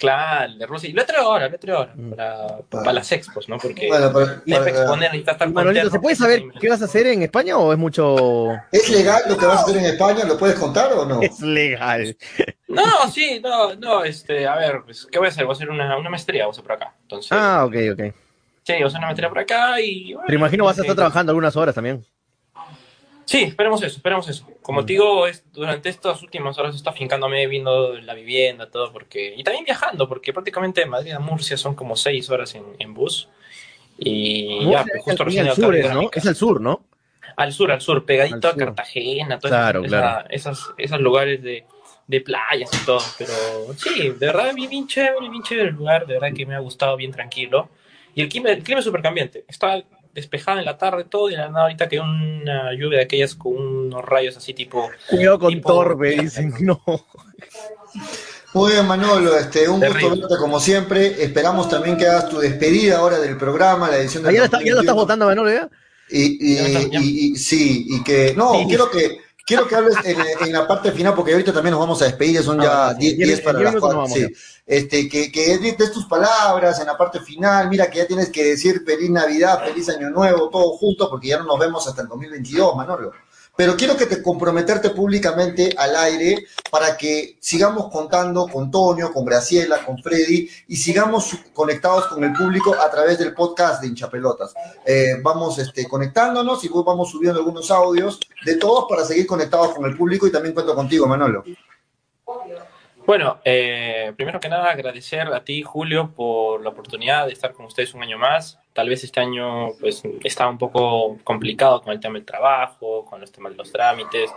Claro, de Rusia. Y lo traigo ahora, lo traigo ahora. Mm. Para, para, las expos, ¿no? Porque bueno, para, para, exponer y estar Manolito, ¿se puede saber qué vas a hacer en España o es mucho.? ¿Es legal lo que vas a hacer en España? ¿Lo puedes contar o no? Es legal. No, sí, no, no, este, a ver, pues, ¿qué voy a hacer? Voy a hacer una, una maestría, voy a hacer por acá. Entonces, ah, ok, ok. Sí, o sea, una materia por acá y... Pero imagino vas a estar trabajando algunas horas también. Sí, esperemos eso, esperemos eso. Como te digo, es, durante estas últimas horas está fincándome, viendo la vivienda, todo, porque... Y también viajando, porque prácticamente de Madrid a Murcia son como seis horas en, en bus. Y ya, pues, justo recién... Es sur, ¿no? Es el sur, ¿no? Al sur, al sur, pegadito a Cartagena, todos esos lugares de de playas y todo, pero sí, de verdad bien chévere, bien chévere el lugar, de verdad que me ha gustado, bien tranquilo. Y el clima, el clima es súper cambiante, está despejado en la tarde todo y la nada ahorita que una lluvia de aquellas con unos rayos así tipo... Cuidado con torbe, dicen, no. Muy bien, Manolo, este, un gusto verte como siempre. Esperamos también que hagas tu despedida ahora del programa, la edición de. ¿Ya, ¿Ya lo estás votando, Manolo, ya? Y, y, sí, y que. No, quiero que. Quiero que hables en, la parte final, porque ahorita también nos vamos a despedir, son ya 10 para las 4. Sí. Este, que, que des tus palabras en la parte final. Mira que ya tienes que decir feliz Navidad, feliz Año Nuevo, todo junto, porque ya no nos vemos hasta el 2022, Manolo pero quiero que te comprometerte públicamente al aire para que sigamos contando con Toño, con Graciela, con Freddy y sigamos conectados con el público a través del podcast de Hinchapelotas. Eh, vamos este, conectándonos y vamos subiendo algunos audios de todos para seguir conectados con el público y también cuento contigo, Manolo. Bueno, eh, primero que nada agradecer a ti, Julio, por la oportunidad de estar con ustedes un año más. Tal vez este año pues estaba un poco complicado con el tema del trabajo, con los temas de los trámites.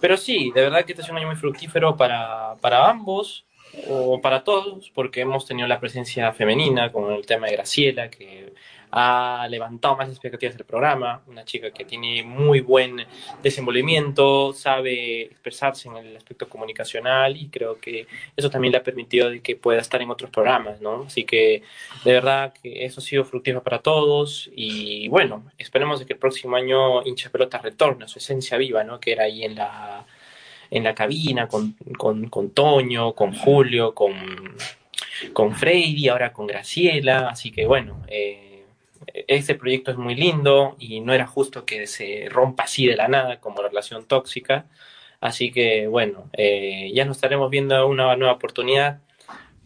Pero sí, de verdad que este es un año muy fructífero para, para ambos o para todos, porque hemos tenido la presencia femenina con el tema de Graciela, que ha levantado más expectativas del programa, una chica que tiene muy buen desenvolvimiento, sabe expresarse en el aspecto comunicacional y creo que eso también le ha permitido que pueda estar en otros programas, ¿no? Así que de verdad que eso ha sido fructífero para todos y bueno, esperemos de que el próximo año hincha pelota retorne a su esencia viva, ¿no? Que era ahí en la en la cabina con, con, con Toño, con Julio, con, con Freddy, ahora con Graciela, así que bueno, eh, este proyecto es muy lindo y no era justo que se rompa así de la nada como la relación tóxica. Así que bueno, eh, ya nos estaremos viendo una nueva oportunidad.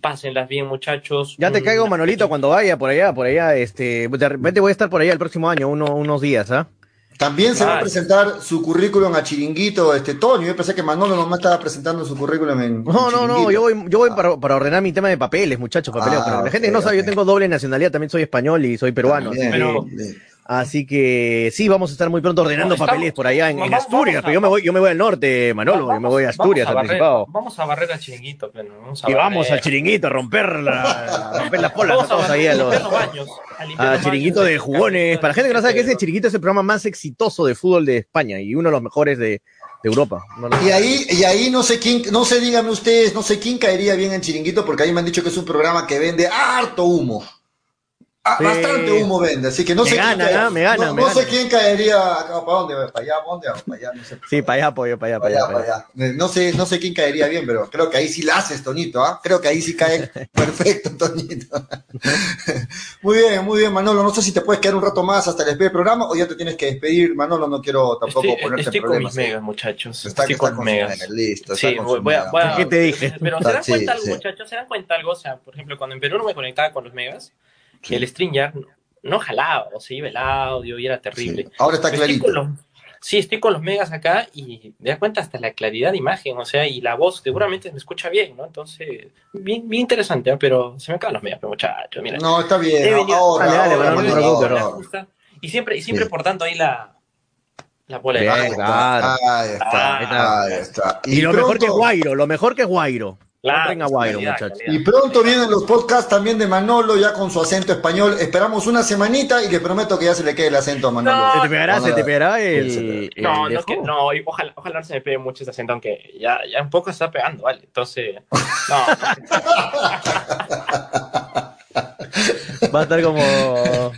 Pásenlas bien, muchachos. Ya te caigo, Manolito, cuando vaya por allá, por allá, este, de repente voy a estar por allá el próximo año, unos días, ¿ah? También se va a presentar su currículum a Chiringuito, este Toño. Yo pensé que Manolo nomás estaba presentando su currículum en. No, no, no, yo voy, yo voy para, para, ordenar mi tema de papeles, muchachos, papeleo. Ah, la gente no sabe, yo tengo doble nacionalidad, también soy español y soy peruano. Así que sí, vamos a estar muy pronto ordenando papeles por allá en, Asturias. pero yo me voy, yo me voy al norte, Manolo, yo me voy a Asturias vamos a barrer, Vamos a barrer al chiringuito, pero vamos a y vamos al chiringuito a romper la, romper las polas. Vamos a ahí a los, a chiringuito de jugones. Para la gente que no sabe qué es el chiringuito, es el programa más exitoso de fútbol de España y uno de los mejores de, Europa. Y ahí, y ahí no sé quién, no sé, díganme ustedes, no sé quién caería bien en Chiringuito, porque ahí me han dicho que es un programa que vende harto humo. Ah, bastante humo vende, así que no sé quién caería, me gana, no, sé quién caería ¿para dónde? ¿Para allá? ¿Para dónde? ¿Para allá? No sé. Sí, para allá, pollo, para allá, para, allá, No sé, no sé quién caería bien, pero creo que ahí sí la haces, Toñito, ¿ah? Creo que ahí sí cae perfecto, Toñito. muy bien, muy bien, Manolo. No sé si te puedes quedar un rato más hasta el despedir del programa o ya te tienes que despedir, Manolo. No quiero tampoco estoy, ponerte estoy con mis megas, muchachos. Está, estoy con, megas. Listo, sí, voy, a, voy a, ¿Qué te dije? Pero se dan cuenta algo, muchachos, se dan cuenta algo. O sea, por ejemplo, cuando en Perú no me conectaba con los megas, que el string ya no jalaba, o se iba el audio y era terrible. Ahora está clarito. sí, estoy con los megas acá y me da cuenta hasta la claridad de imagen, o sea, y la voz seguramente me escucha bien, ¿no? Entonces, bien, bien interesante, pero se me acaban los megas, pero muchachos, mira. No, está bien, ahora, Y siempre, y siempre por tanto ahí la, la bola de Ahí está, ahí está, ahí está. Y, lo mejor que Guairo, lo mejor que Guairo. Y pronto vienen los podcasts también de Manolo, ya con su acento español. Esperamos una semanita y que prometo que ya se le quede el acento a Manolo. se te pegará, se te pegará el. no, no, que, no, ojalá, ojalá no se me pegue mucho ese acento, aunque ya, ya un poco se está pegando, ¿vale? Entonces. No. Va a estar como.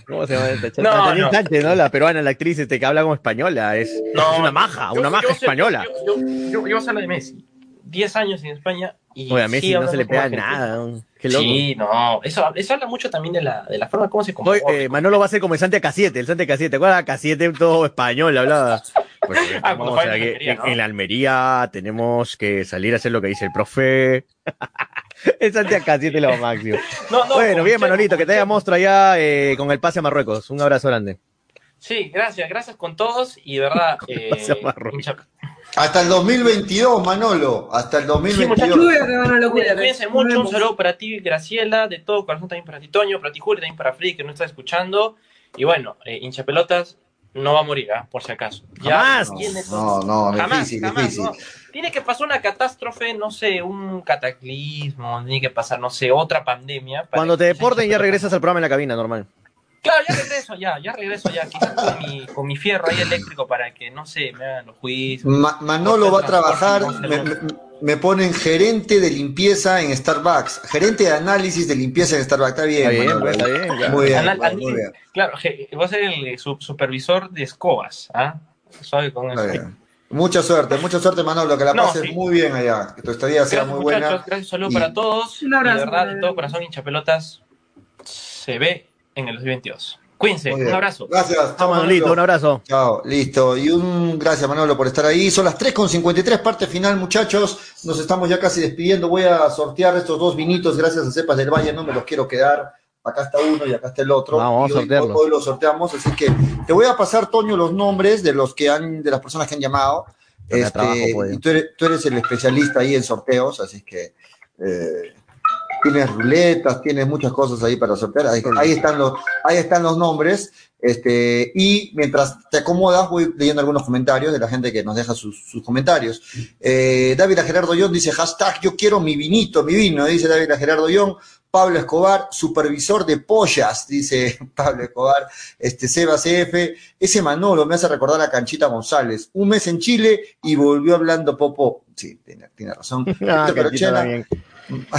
¿Cómo se llama esta No, no. Sánchez, ¿no? La peruana, la actriz este, que habla como española. Es, es una maja, una maja española. Yo, yo, yo, yo, de Messi. 10 años en España y Oye, a Messi no se le pega nada. Qué loco. Sí, no, eso, eso habla mucho también de la, de la forma como se comporta. Eh, Manolo va a ser como el Santi Casiete, el Santi Casiete, ¿te acuerdas? Casiete todo español, hablaba. Pues, ah, vamos en, Almería, en, Almería tenemos que salir a hacer lo que dice el profe. el Santi Casiete lo máximo. No, no, bueno, bien, Manolito, que te haya monstruo allá eh, con el pase a Marruecos. Un abrazo grande. Sí, gracias, gracias con todos y de verdad. Eh, hasta el 2022, Manolo. Hasta el 2022. Cuídense mucho. Un saludo para ti, Graciela. De todo corazón también para ti, Toño. Para ti, Julio. También para Free, que nos está escuchando. Y bueno, eh, hincha pelotas. no va a morir, ¿ah? por si acaso. Jamás. No, no, jamás, difícil, difícil. Tiene que pasar una catástrofe, no sé, un cataclismo, tiene que pasar, no sé, otra pandemia. Cuando te deporten ya regresas al programa en la cabina, normal. Claro, ya regreso, ya, ya regreso, ya. Quizás con mi, con mi fierro ahí eléctrico para que, no sé, me hagan los juicios. Manolo va a trabajar, me, ponen gerente de limpieza en Starbucks. Gerente de análisis de limpieza en Starbucks. Está bien, está bien, está bien, Muy bien, muy bien. Claro, voy a ser el supervisor de escobas. ¿ah? Suave con eso. Mucha suerte, mucha suerte, Manolo, que la pases muy bien allá, que tu estadía sea muy buena. Gracias, saludo para todos. Un abrazo. de verdad, de todo corazón, hincha pelotas se ve en el 2022. Cuídense, un abrazo. Gracias. Chao, Manolito, un abrazo. Chao, listo. Y un gracias, Manolo, por estar ahí. Son las 3.53, parte final, muchachos. Nos estamos ya casi despidiendo. Voy a sortear estos dos vinitos, gracias a Cepas del Valle. No me los quiero quedar. Acá está uno y acá está el otro. vamos a sortearlo. Hoy, los sorteamos, así que te voy a pasar, Toño, los nombres de los que han, de las personas que han llamado. Este, y tú eres, tú eres, el especialista ahí en sorteos, así que eh, tienes ruletas, tienes muchas cosas ahí para sortear. Ahí, están, los, ahí están los nombres. Este, y mientras te acomodas, voy leyendo algunos comentarios de la gente que nos deja sus, comentarios. Eh, David Gerardo Young dice, hashtag yo quiero mi vinito, mi vino, dice David Gerardo Young. Pablo Escobar, supervisor de pollas, dice Pablo Escobar, este Seba CF, ese Manolo me hace recordar a Canchita González, un mes en Chile y volvió hablando Popo, sí, tiene, razón, ah, Ah,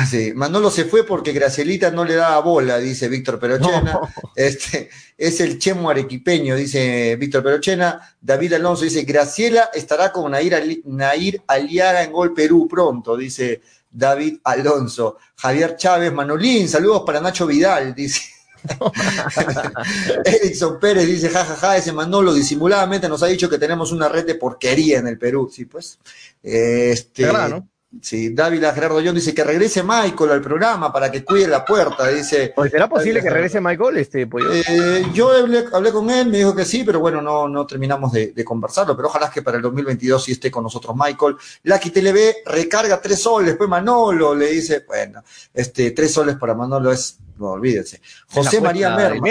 sí. Manolo se fue porque Gracielita no le daba bola, dice Víctor Perochena. Este, es el chemo arequipeño, dice Víctor Perochena. David Alonso dice, Graciela estará con Nair, Nair Aliaga en Gol Perú pronto, dice David Alonso. Javier Chávez, Manolín, saludos para Nacho Vidal, dice. Erickson Pérez dice, jajaja, ja, ja, ese Manolo disimuladamente nos ha dicho que tenemos una red de porquería en el Perú. Sí, pues. Este, ¿no? Sí, Dávila Gerardo John dice que regrese Michael al programa para que cuide la puerta, dice. ¿Será posible que regrese Michael? Este, eh, yo hablé, con él, me dijo que sí, pero bueno, no, no terminamos de, conversarlo, pero ojalá que para el 2022 sí esté con nosotros Michael. Lucky TV recarga tres soles, después Manolo le dice, bueno, este, tres soles para Manolo es, no olvídense. José María Merma,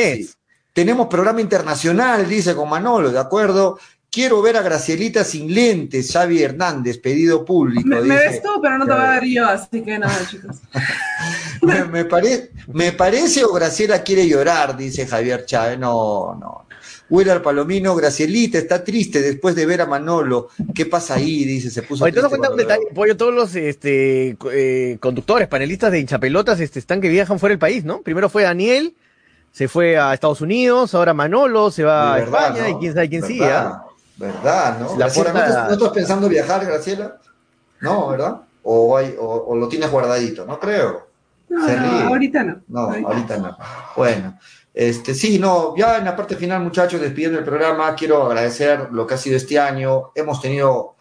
Tenemos programa internacional, dice con Manolo, ¿de acuerdo? Quiero ver a Gracielita sin lentes, Xavi Hernández, pedido público. Me, ves tú, pero no te voy a ver yo, así que nada, chicos. me, me parece o Graciela quiere llorar, dice Javier Chávez. No, no. Willard Palomino, Gracielita está triste después de ver a Manolo. ¿Qué pasa ahí? Dice, se puso. Oye, te cuenta un detalle, Pollo, todos los este, eh, conductores, panelistas de hinchapelotas este, están que viajan fuera del país, ¿no? Primero fue Daniel, se fue a Estados Unidos, ahora Manolo se va a España y quién sabe quién sigue. ¿ah? ¿Verdad? ¿no? ¿no, estás pensando viajar, Graciela? No, ¿verdad? O, o, lo tienes guardadito, no creo. No, ahorita no. No, ahorita no. Bueno, este, sí, no, ya en la parte final, muchachos, despidiendo el programa, quiero agradecer lo que ha sido este año. Hemos tenido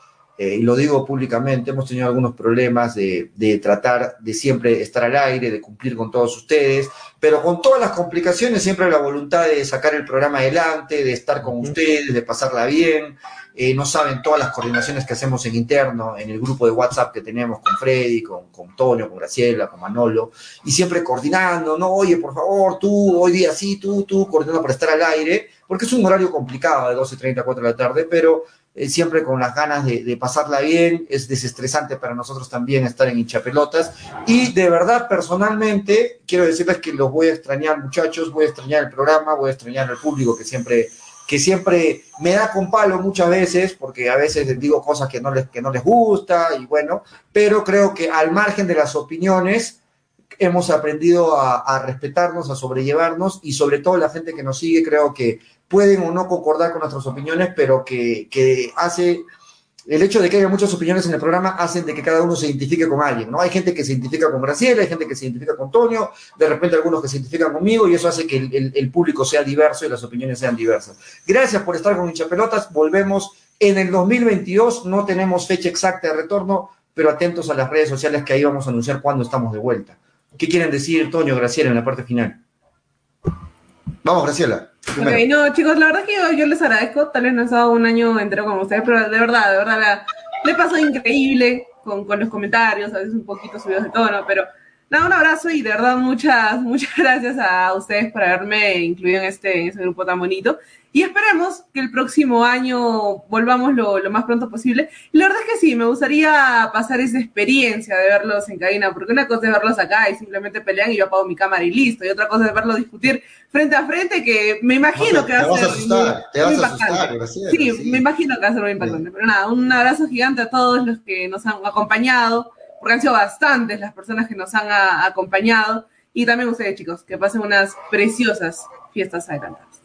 eh, y lo digo públicamente, hemos tenido algunos problemas de, tratar de siempre estar al aire, de cumplir con todos ustedes, pero con todas las complicaciones, siempre la voluntad de sacar el programa adelante, de estar con ustedes, de pasarla bien. Eh, no saben todas las coordinaciones que hacemos en interno, en el grupo de WhatsApp que tenemos con Freddy, con, con Tonio, con Graciela, con Manolo, y siempre coordinando, no, oye, por favor, tú, hoy día sí, tú, tú, coordinando para estar al aire, porque es un horario complicado de 12.30 a 4 de la tarde, pero eh, siempre con las ganas de, pasarla bien, es desestresante para nosotros también estar en hinchapelotas. Y de verdad, personalmente, quiero decirles que los voy a extrañar, muchachos, voy a extrañar el programa, voy a extrañar al público que siempre, que siempre me da con palo muchas veces, porque a veces les digo cosas que no les, que no les gusta, y bueno, pero creo que al margen de las opiniones, hemos aprendido a, a, respetarnos, a sobrellevarnos y sobre todo la gente que nos sigue creo que pueden o no concordar con nuestras opiniones, pero que, hace el hecho de que haya muchas opiniones en el programa hacen de que cada uno se identifique con alguien, ¿no? Hay gente que se identifica con Graciela, hay gente que se identifica con Antonio, de repente algunos que se identifican conmigo y eso hace que el, público sea diverso y las opiniones sean diversas. Gracias por estar con Hincha Pelotas, volvemos en el 2022, no tenemos fecha exacta de retorno, pero atentos a las redes sociales que ahí vamos a anunciar cuándo estamos de vuelta. ¿Qué quieren decir, Toño, Graciela, en la parte final? Vamos, Graciela. Ok, no, chicos, la verdad que yo, les agradezco. Tal vez no he estado un año entero con ustedes, pero de verdad, de verdad, le pasó increíble con, con, los comentarios, a veces un poquito subidos de tono, pero Nada, un abrazo y de verdad muchas, muchas gracias a ustedes por haberme incluido en este, en este grupo tan bonito. Y esperemos que el próximo año volvamos lo, lo, más pronto posible. Y la verdad es que sí, me gustaría pasar esa experiencia de verlos en cabina, porque una cosa es verlos acá y simplemente pelean y yo apago mi cámara y listo. Y otra cosa es verlos discutir frente a frente, que me imagino que va a ser asustar, te vas a asustar, sí, me imagino que va a ser muy impactante. Pero nada, un abrazo gigante a todos los que nos han acompañado, porque han sido bastantes las personas que nos han a, acompañado. Y también ustedes, chicos, que pasen unas preciosas fiestas adelantadas.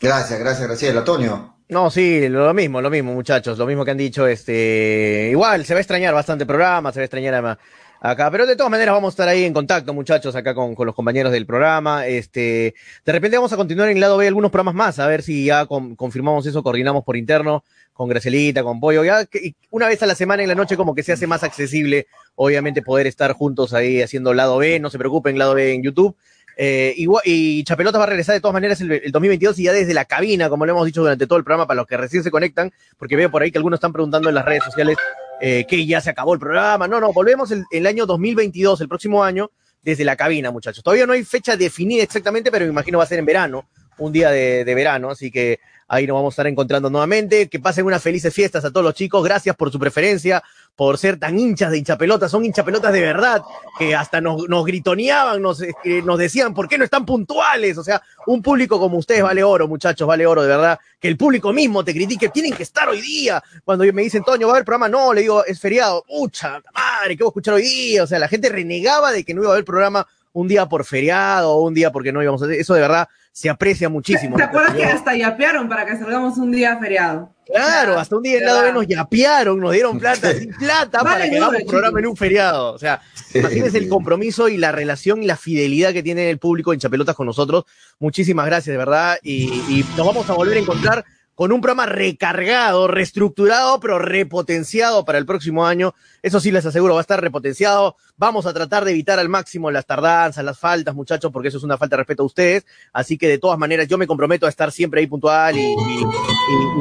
Gracias, gracias, Graciela. Antonio. No, sí, lo mismo, lo mismo, muchachos, lo mismo que han dicho, este, igual, se va a extrañar bastante el programa, se va a extrañar acá, pero de todas maneras vamos a estar ahí en contacto, muchachos, acá con, con los compañeros del programa, este, de repente vamos a continuar en lado B algunos programas más, a ver si ya confirmamos eso, coordinamos por interno, con Gracelita, con Pollo, ya una vez a la semana en la noche como que se hace más accesible, obviamente, poder estar juntos ahí haciendo lado B, no se preocupen, lado B en YouTube, eh, y, Chapelota va a regresar de todas maneras el, 2022 y ya desde la cabina, como lo hemos dicho durante todo el programa, para los que recién se conectan, porque veo por ahí que algunos están preguntando en las redes sociales eh, que ya se acabó el programa. No, no, volvemos el, el, año 2022, el próximo año, desde la cabina, muchachos. Todavía no hay fecha definida exactamente, pero me imagino va a ser en verano, un día de, de verano, así que ahí nos vamos a estar encontrando nuevamente. Que pasen unas felices fiestas a todos los chicos. Gracias por su preferencia, por ser tan hinchas de hinchapelotas, son hinchapelotas de verdad, que hasta nos, gritoneaban, nos, eh, nos decían, ¿por qué no están puntuales? O sea, un público como ustedes vale oro, muchachos, vale oro, de verdad, que el público mismo te critique, tienen que estar hoy día. Cuando me dicen, Toño, ¿va a haber programa? No, le digo, es feriado. Pucha, madre, ¿qué voy a escuchar hoy día? O sea, la gente renegaba de que no iba a haber programa un día por feriado o un día porque no íbamos a hacer. Eso de verdad se aprecia muchísimo. ¿Te acuerdas que hasta yapearon para que salgamos un día feriado? Claro, hasta un día del lado B nos yapearon, nos dieron plata, sin plata para que hagamos programa en un feriado. O sea, imagínense el compromiso y la relación y la fidelidad que tiene el público en Chapelotas con nosotros. Muchísimas gracias, de verdad. y nos vamos a volver a encontrar con un programa recargado, reestructurado, pero repotenciado para el próximo año. Eso sí les aseguro, va a estar repotenciado. Vamos a tratar de evitar al máximo las tardanzas, las faltas, muchachos, porque eso es una falta de respeto a ustedes. Así que de todas maneras, yo me comprometo a estar siempre ahí puntual y,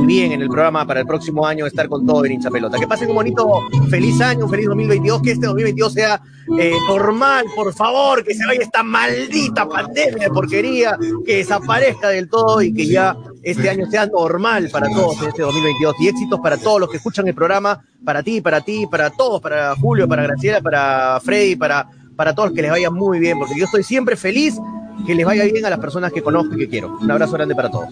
bien en el programa para el próximo año, estar con todo en hincha pelota. Que pasen un bonito, feliz año, feliz 2022, que este 2022 sea eh, normal, por favor, que se vaya esta maldita pandemia de porquería, que desaparezca del todo y que ya este año sea normal para todos en este 2022 y éxitos para todos los que escuchan el programa, para ti, para ti, para todos, para Julio, para Graciela, para Freddy, para, para todos que les vaya muy bien, porque yo estoy siempre feliz que les vaya bien a las personas que conozco y que quiero. Un abrazo grande para todos.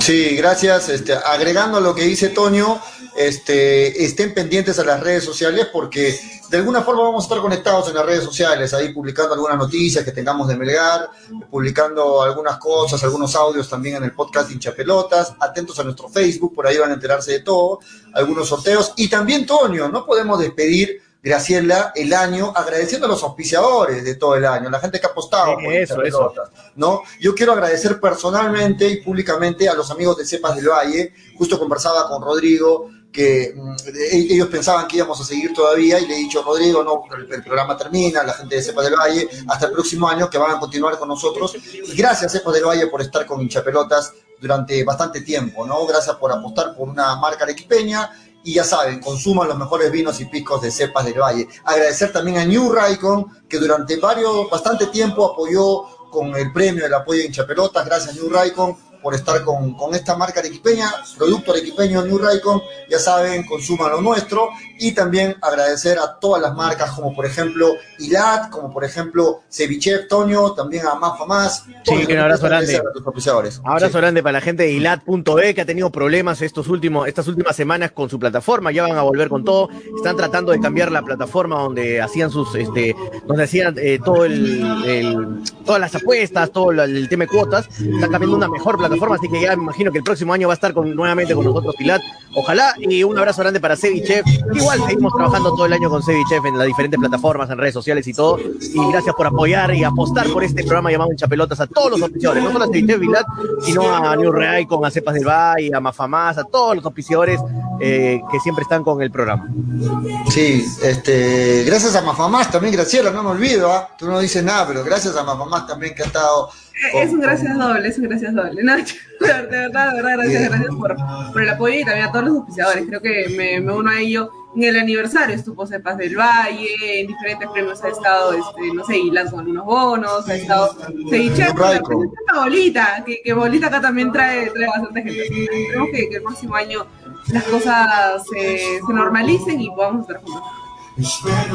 Sí, gracias. Este, agregando lo que dice Toño, este, estén pendientes a las redes sociales porque de alguna forma vamos a estar conectados en las redes sociales, ahí publicando algunas noticias que tengamos de Melgar, publicando algunas cosas, algunos audios también en el podcast Hinchapelotas, atentos a nuestro Facebook, por ahí van a enterarse de todo, algunos sorteos y también Toño, no podemos despedir Graciela, el año, agradeciendo a los auspiciadores de todo el año, la gente que ha apostado por eso, eso. ¿no? Yo quiero agradecer personalmente y públicamente a los amigos de Cepas del Valle, justo conversaba con Rodrigo, que mm, ellos pensaban que íbamos a seguir todavía y le he dicho, Rodrigo, no, el, programa termina, la gente de Cepas del Valle, hasta el próximo año que van a continuar con nosotros. Y gracias Cepas del Valle por estar con hinchapelotas durante bastante tiempo, ¿no? Gracias por apostar por una marca arequipeña y ya saben, consuman los mejores vinos y picos de cepas del valle. Agradecer también a New Raikon, que durante varios, bastante tiempo apoyó con el premio del apoyo de hinchapelotas. Gracias, New Raikon por estar con, con, esta marca arequipeña, producto arequipeño New Raycon, ya saben, consuman lo nuestro, y también agradecer a todas las marcas, como por ejemplo Ilat, como por ejemplo Ceviche Tonio, también a Más Más. Sí, un abrazo grande. Abrazo grande para la gente de Ilat.e que ha tenido problemas estos últimos, estas últimas semanas con su plataforma, ya van a volver con todo, están tratando de cambiar la plataforma donde hacían sus, este, donde hacían eh, todo el, todas las apuestas, todo el, el tema de cuotas, están cambiando una mejor plataforma plataforma, así que ya me imagino que el próximo año va a estar con, nuevamente con nosotros Pilat. Ojalá, y un abrazo grande para Sevichef. Igual seguimos trabajando todo el año con Sevichef en las diferentes plataformas, en redes sociales y todo. Y gracias por apoyar y apostar por este programa llamado Chapelotas a todos los oficiadores, no solo a Sevichef Pilat, sino a New Real, con a Cepas del Valle, a Mafamás, a todos los oficiadores eh, que siempre están con el programa. Sí, este, gracias a Mafamás también, Graciela, no me olvido, ¿ah? tú no dices nada, pero gracias a Mafamás también que ha estado es un gracias doble, es un gracias doble. No, de verdad, de verdad, gracias, gracias por, por, el apoyo y también a todos los auspiciadores. Creo que me, me uno a ello en el aniversario estuvo Cepas del Valle, en diferentes premios ha estado, este, no sé, hilando con algunos bonos, ha estado Cevicheco, la bolita, que, que bolita acá también trae, trae bastante gente. Esperemos que, que el próximo año las cosas se, se normalicen y podamos estar juntos.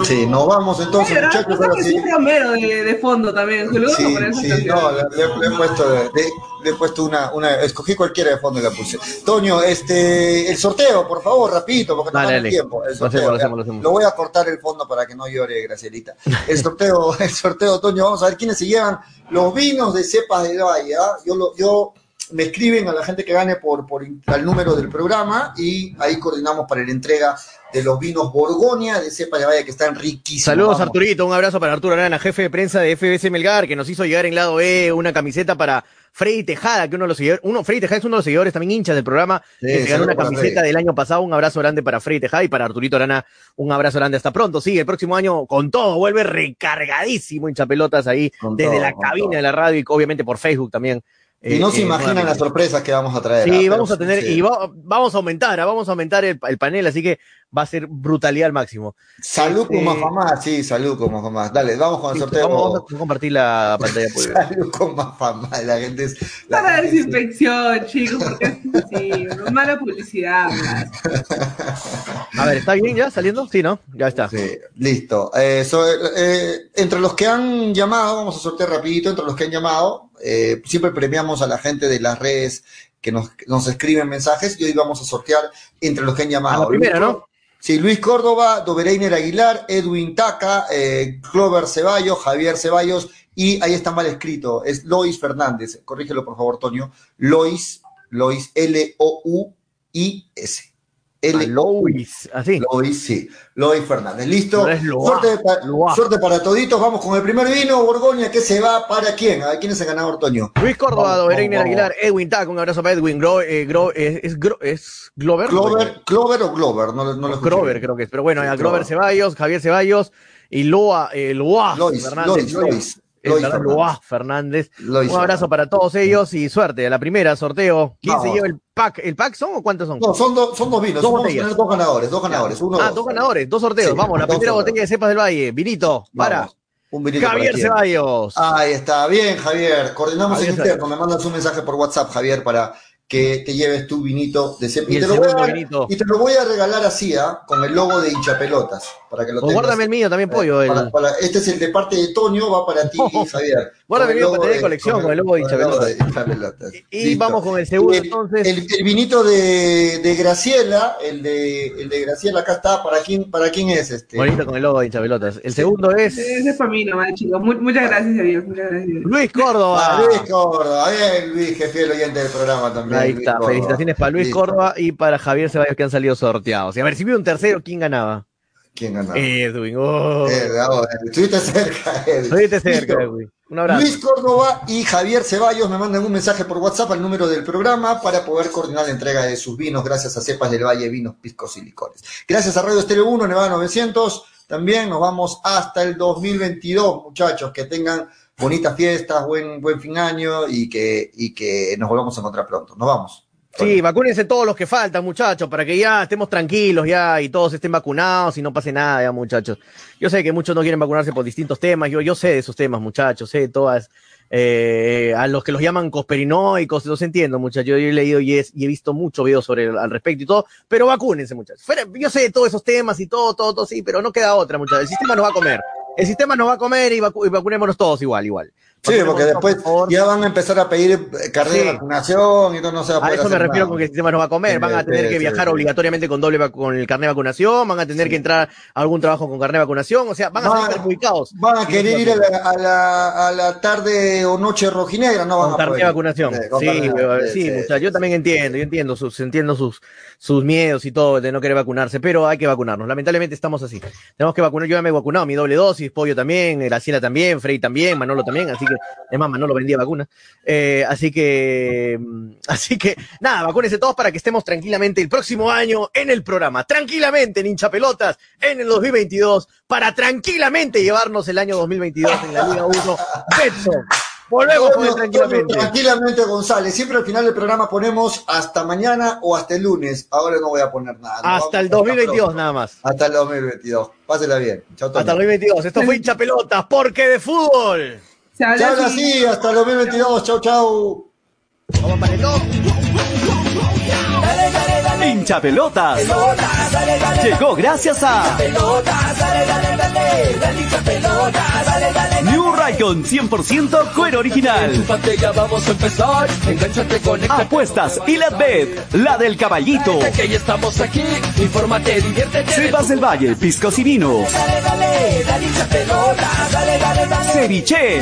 Sí, nos vamos entonces, Ay, muchachos. Ahora sí. Homero de, de, fondo también. Sí, sí, no, le, le, he puesto, de, le he puesto una, una, escogí cualquiera de fondo y la puse. Toño, este, el sorteo, por favor, rapidito, porque no tenemos tiempo. El sorteo, lo, hacemos, lo, hacemos. lo, voy a cortar el fondo para que no llore, Gracielita. El sorteo, el sorteo, Toño, vamos a ver quiénes se llevan los vinos de cepas del Valle. ¿ah? Yo, lo, yo me escriben a la gente que gane por, por el número del programa y ahí coordinamos para la entrega de los vinos Borgoña de cepa de Valle que están riquísimos. Saludos Vamos. Arturito, un abrazo para Arturo Arana, jefe de prensa de FBC Melgar, que nos hizo llegar en lado E una camiseta para Freddy Tejada, que uno de los seguidores, uno, Freddy Tejada es uno de los seguidores también hinchas del programa, sí, que se ganó una camiseta del año pasado, un abrazo grande para Freddy Tejada y para Arturito Arana, un abrazo grande hasta pronto, sí, el próximo año con todo, vuelve recargadísimo hincha pelotas ahí, con desde todo, la cabina todo. de la radio y obviamente por Facebook también. Y no eh, se imaginan eh, las sorpresas que vamos a traer. Sí, vamos a tener, sí. y va, vamos a aumentar, vamos a aumentar el, el, panel, así que va a ser brutalidad al máximo. Salud este, con Mafamás, sí, salud con Mafamás. Dale, vamos con el sorteo. Vamos, vamos a compartir la pantalla. salud con Mafamás, la gente es... La Para gente desinfección, chicos, porque es así, no mala publicidad. a ver, ¿está bien ya saliendo? Sí, ¿no? Ya está. Sí, listo. Eh, so, eh, entre los que han llamado, vamos a sortear rapidito, entre los que han llamado, eh, siempre premiamos a la gente de las redes que nos, nos, escriben mensajes y hoy vamos a sortear entre los que han llamado. A la primera, ¿no? Sí, Luis Córdoba, Dobereiner Aguilar, Edwin Taca, eh, Clover Ceballos, Javier Ceballos y ahí está mal escrito, es Lois Fernández, corrígelo por favor, Toño, Lois, Lois, L-O-U-I-S. L Lois, así. Lois, sí. Lois Fernández. ¿Listo? No suerte, para, suerte, para toditos. Vamos con el primer vino, Borgoña, que se va para quién? ¿A quién es el ganador, Toño? Luis Córdoba, Dobereiner Aguilar, Edwin Tac, un abrazo para Edwin. Gro, eh, Gro, es, es, es, Glover. Clover, Clover o Glover, no, no lo Grover, creo que es. Pero bueno, sí, Grover Ceballos, Javier Ceballos y Loa, eh, Loa Lois, Fernández. Lois, Lois. Lois Fernández. Fernández. Lois un abrazo para todos ellos y suerte. A la primera, sorteo. ¿Quién Vamos. se lleva el pack? ¿El pack son o cuántos son? No, son, do, son dos vinos. Dos Vamos a tener dos ganadores, dos ganadores. Uno, ah, dos, dos ganadores, dos sorteos. Sí, Vamos, la primera botella de cepas del Valle. Vinito, para. Vamos. Un vinito Javier Ceballos. Ahí está, bien, Javier. Coordinamos Javier en interno. Me mandas un mensaje por WhatsApp, Javier, para que te lleves tu vinito de cepa. Y, y, te, lo voy a, y te lo voy a regalar así, ¿eh? con el logo de hinchapelotas. Para que lo tengas. guárdame el mío también, pollo. Para, para, este es el de parte de Toño, va para ti, Javier. Guárdame el mío para tener colección con el logo de hinchapelotas. Y, y vamos con el segundo, el, entonces. El, el, vinito de, de Graciela, el de, el de Graciela, acá está. ¿Para quién, para quién es este? Bonito con el logo de hinchapelotas. El segundo es. Ese es para mí nomás, chicos. Muchas gracias a Dios. Muchas gracias. Luis Córdoba. Ah, Luis Córdoba. Bien, Luis, que fiel oyente del programa también. Ahí está. Felicitaciones para Luis Listo. Córdoba y para Javier Ceballos que han salido sorteados. Y a ver, si hubiera un tercero, ¿quién ganaba? ¿Quién ganaba? Edwin. Oh. Edwin. Estuviste cerca, Edwin. Estuviste cerca, Edwin. Luis Córdoba y Javier Ceballos me mandan un mensaje por WhatsApp al número del programa para poder coordinar la entrega de sus vinos gracias a Cepas del Valle, vinos, piscos y licores. Gracias a Radio Estéreo 1, Nevada 900. También nos vamos hasta el 2022, muchachos. Que tengan bonitas fiestas, buen, buen fin año y que, y que nos volvamos a encontrar pronto. Nos vamos. Sí, vacúnense todos los que faltan, muchachos, para que ya estemos tranquilos ya y todos estén vacunados y no pase nada ya, muchachos. Yo sé que muchos no quieren vacunarse por distintos temas, yo, yo sé de esos temas, muchachos, sé de todas, eh, a los que los llaman conspiranoicos, los entiendo, muchachos, yo he leído y he, y he visto muchos videos sobre al respecto y todo, pero vacúnense, muchachos. Yo sé de todos esos temas y todo, todo, todo, sí, pero no queda otra, muchachos. El sistema nos va a comer. El sistema nos va a comer y, vacu y vacunémonos todos igual, igual. Sí, porque después ya van a empezar a pedir carnet sí. de vacunación y todo no se va a poder A eso me refiero nada. con que el sistema nos va a comer. Van a tener que viajar obligatoriamente con doble con el carnet de vacunación, van a tener sí. que entrar a algún trabajo con carnet de vacunación, o sea, van a van, ser perjudicados. Van a querer ir a la, a la, a, la, tarde o noche rojinegra, no van con a carnet de vacunación. Sí, sí, sí, yo también entiendo, yo entiendo sus, entiendo sus, sus miedos y todo de no querer vacunarse, pero hay que vacunarnos. Lamentablemente estamos así. Tenemos que vacunar, yo ya me he vacunado, mi doble dosis, Pollo también, Graciela también, Frey también, Manolo también, así que, es más, Manolo vendía vacunas. Eh, así que, así que, nada, vacúnense todos para que estemos tranquilamente el próximo año en el programa, tranquilamente en hincha pelotas en el 2022, para tranquilamente llevarnos el año 2022 en la Liga 1. Betson, Volvemos tranquilamente. Tranquilamente, González. Siempre al final del programa ponemos hasta mañana o hasta el lunes. Ahora no voy a poner nada. Hasta el 2022 nada más. Hasta el 2022. Pásela bien. Chau, hasta el 2022. Esto fue hincha pelotas porque de fútbol. Se habla así. Hasta el 2022. Chau, chau. Vamos para el Hincha pelotas. Llegó gracias a New Raycon 100% cuero original. vamos a empezar. Apuestas y la bet, la del caballito. Que estamos aquí. Infórmate, diviértete. Cepas del Valle, piscos y vinos. Ceviche.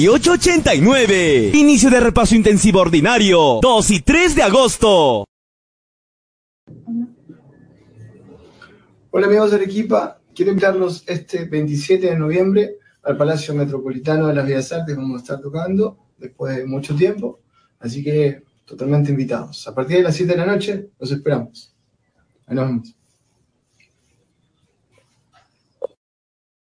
889. Inicio de repaso intensivo ordinario. 2 y 3 de agosto. Hola amigos de Arequipa, quiero invitarlos este 27 de noviembre al Palacio Metropolitano de las Bellas Artes, vamos a estar tocando después de mucho tiempo, así que totalmente invitados. A partir de las 7 de la noche los esperamos. Nos vemos.